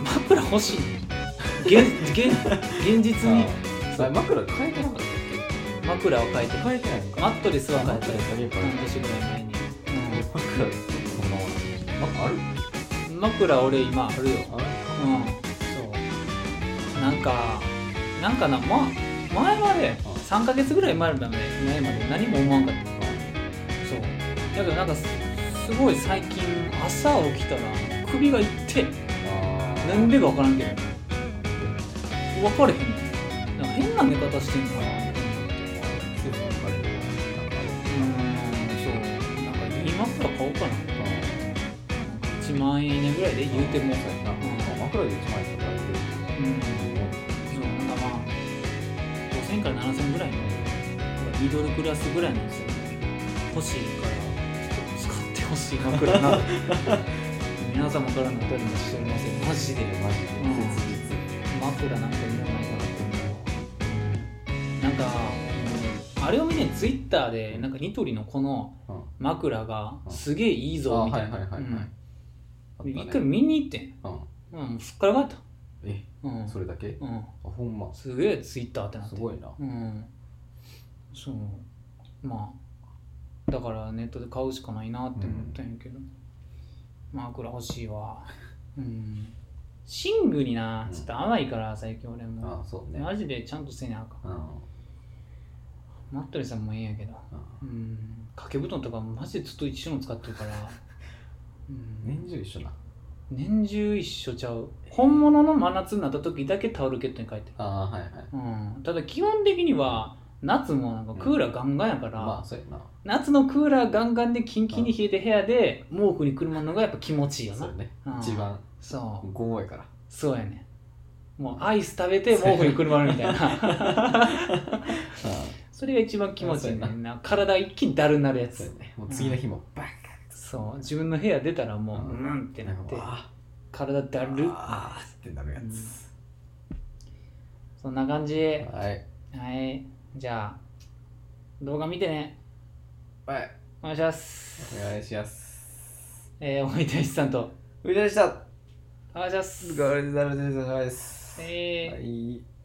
A: 枕欲しい。現 現現実に。
B: 枕変えてなかったっ
A: 枕を変えて
B: け変えてない
A: マットレスは変えて
B: マットレス。だけ変えて
A: 半年ぐらい前に、
B: 枕そのままなん。かある？
A: うん、枕俺今あるよ。
B: あれ
A: うん。そう。なんかなんかな、ま、前まで
B: うん。
A: 3ヶ月ぐらい前まで前まで。何も思わんかった。そう。だけどなんかすすごい最近朝起きたら首がい。ってなんでか分からんけど。分かれへんねん。なんか変な寝方してんのかな。うん。そう。なんかいい枕買おうかな1万円以内ぐらいで言うても
B: そうやな
A: うん。
B: 枕で1万円とか
A: うんそうなんかまあ5000から7000ぐらいのミドルクラスぐらいの欲しいから。ちょっと使ってほしい枕な皆様からのお便りもしておりませんマジで
B: マジで
A: うん枕なんかいらないかなって思うなんかうん。あれを見てツイッターでなんかニトリのこの
B: うん
A: 枕がすげえいいぞみたいな一回見に行ってん。
B: うん。
A: うんすっからかった。
B: え？
A: うん。
B: それだけ？
A: うん。
B: あほんま。す
A: げえツイッターってなって。
B: すごいな。
A: うん。そう。まあだからネットで買うしかないなって思ったんやけど、枕欲しいわ。うん。寝具になちょっと甘いから最近俺も、
B: あそうね。
A: マジでちゃんとせなあかん。
B: うん。
A: マットレスさんもええんやけど。
B: うん。
A: うん。掛け布団とかマジでずっと一緒の使ってるから、うん、
B: 年中一緒な。
A: 年中一緒ちゃう。本物の真夏になった時だけタオルケットに変えてる、
B: ああはいはい。
A: うん、ただ基本的には夏もなんかクーラーガンガンやから、
B: まあそうやな。
A: 夏のクーラーガンガンでキンキンに冷えて部屋で毛布にくるまるのがやっぱ気持ちいいよな。
B: そうやね。
A: うん。
B: 一番
A: そう。
B: 豪やから。
A: そうやね。もうアイス食べて毛布にくるまるみたいな。それが一番気持ちいいねんな体一気にだるになるやつ。
B: ね。もう次の日もバッ
A: そう。自分の部屋出たらもう
B: う
A: うんんってなって
B: あ
A: 体だる
B: あーってなるやつ。
A: そんな感じ。
B: はい。
A: はい。じゃあ動画見てね。
B: はい。
A: お願いします。
B: お願いします。
A: えー、おいたしさんと。
B: うりでした。
A: お願いします。
B: お疲れ様です。
A: えー。
B: はい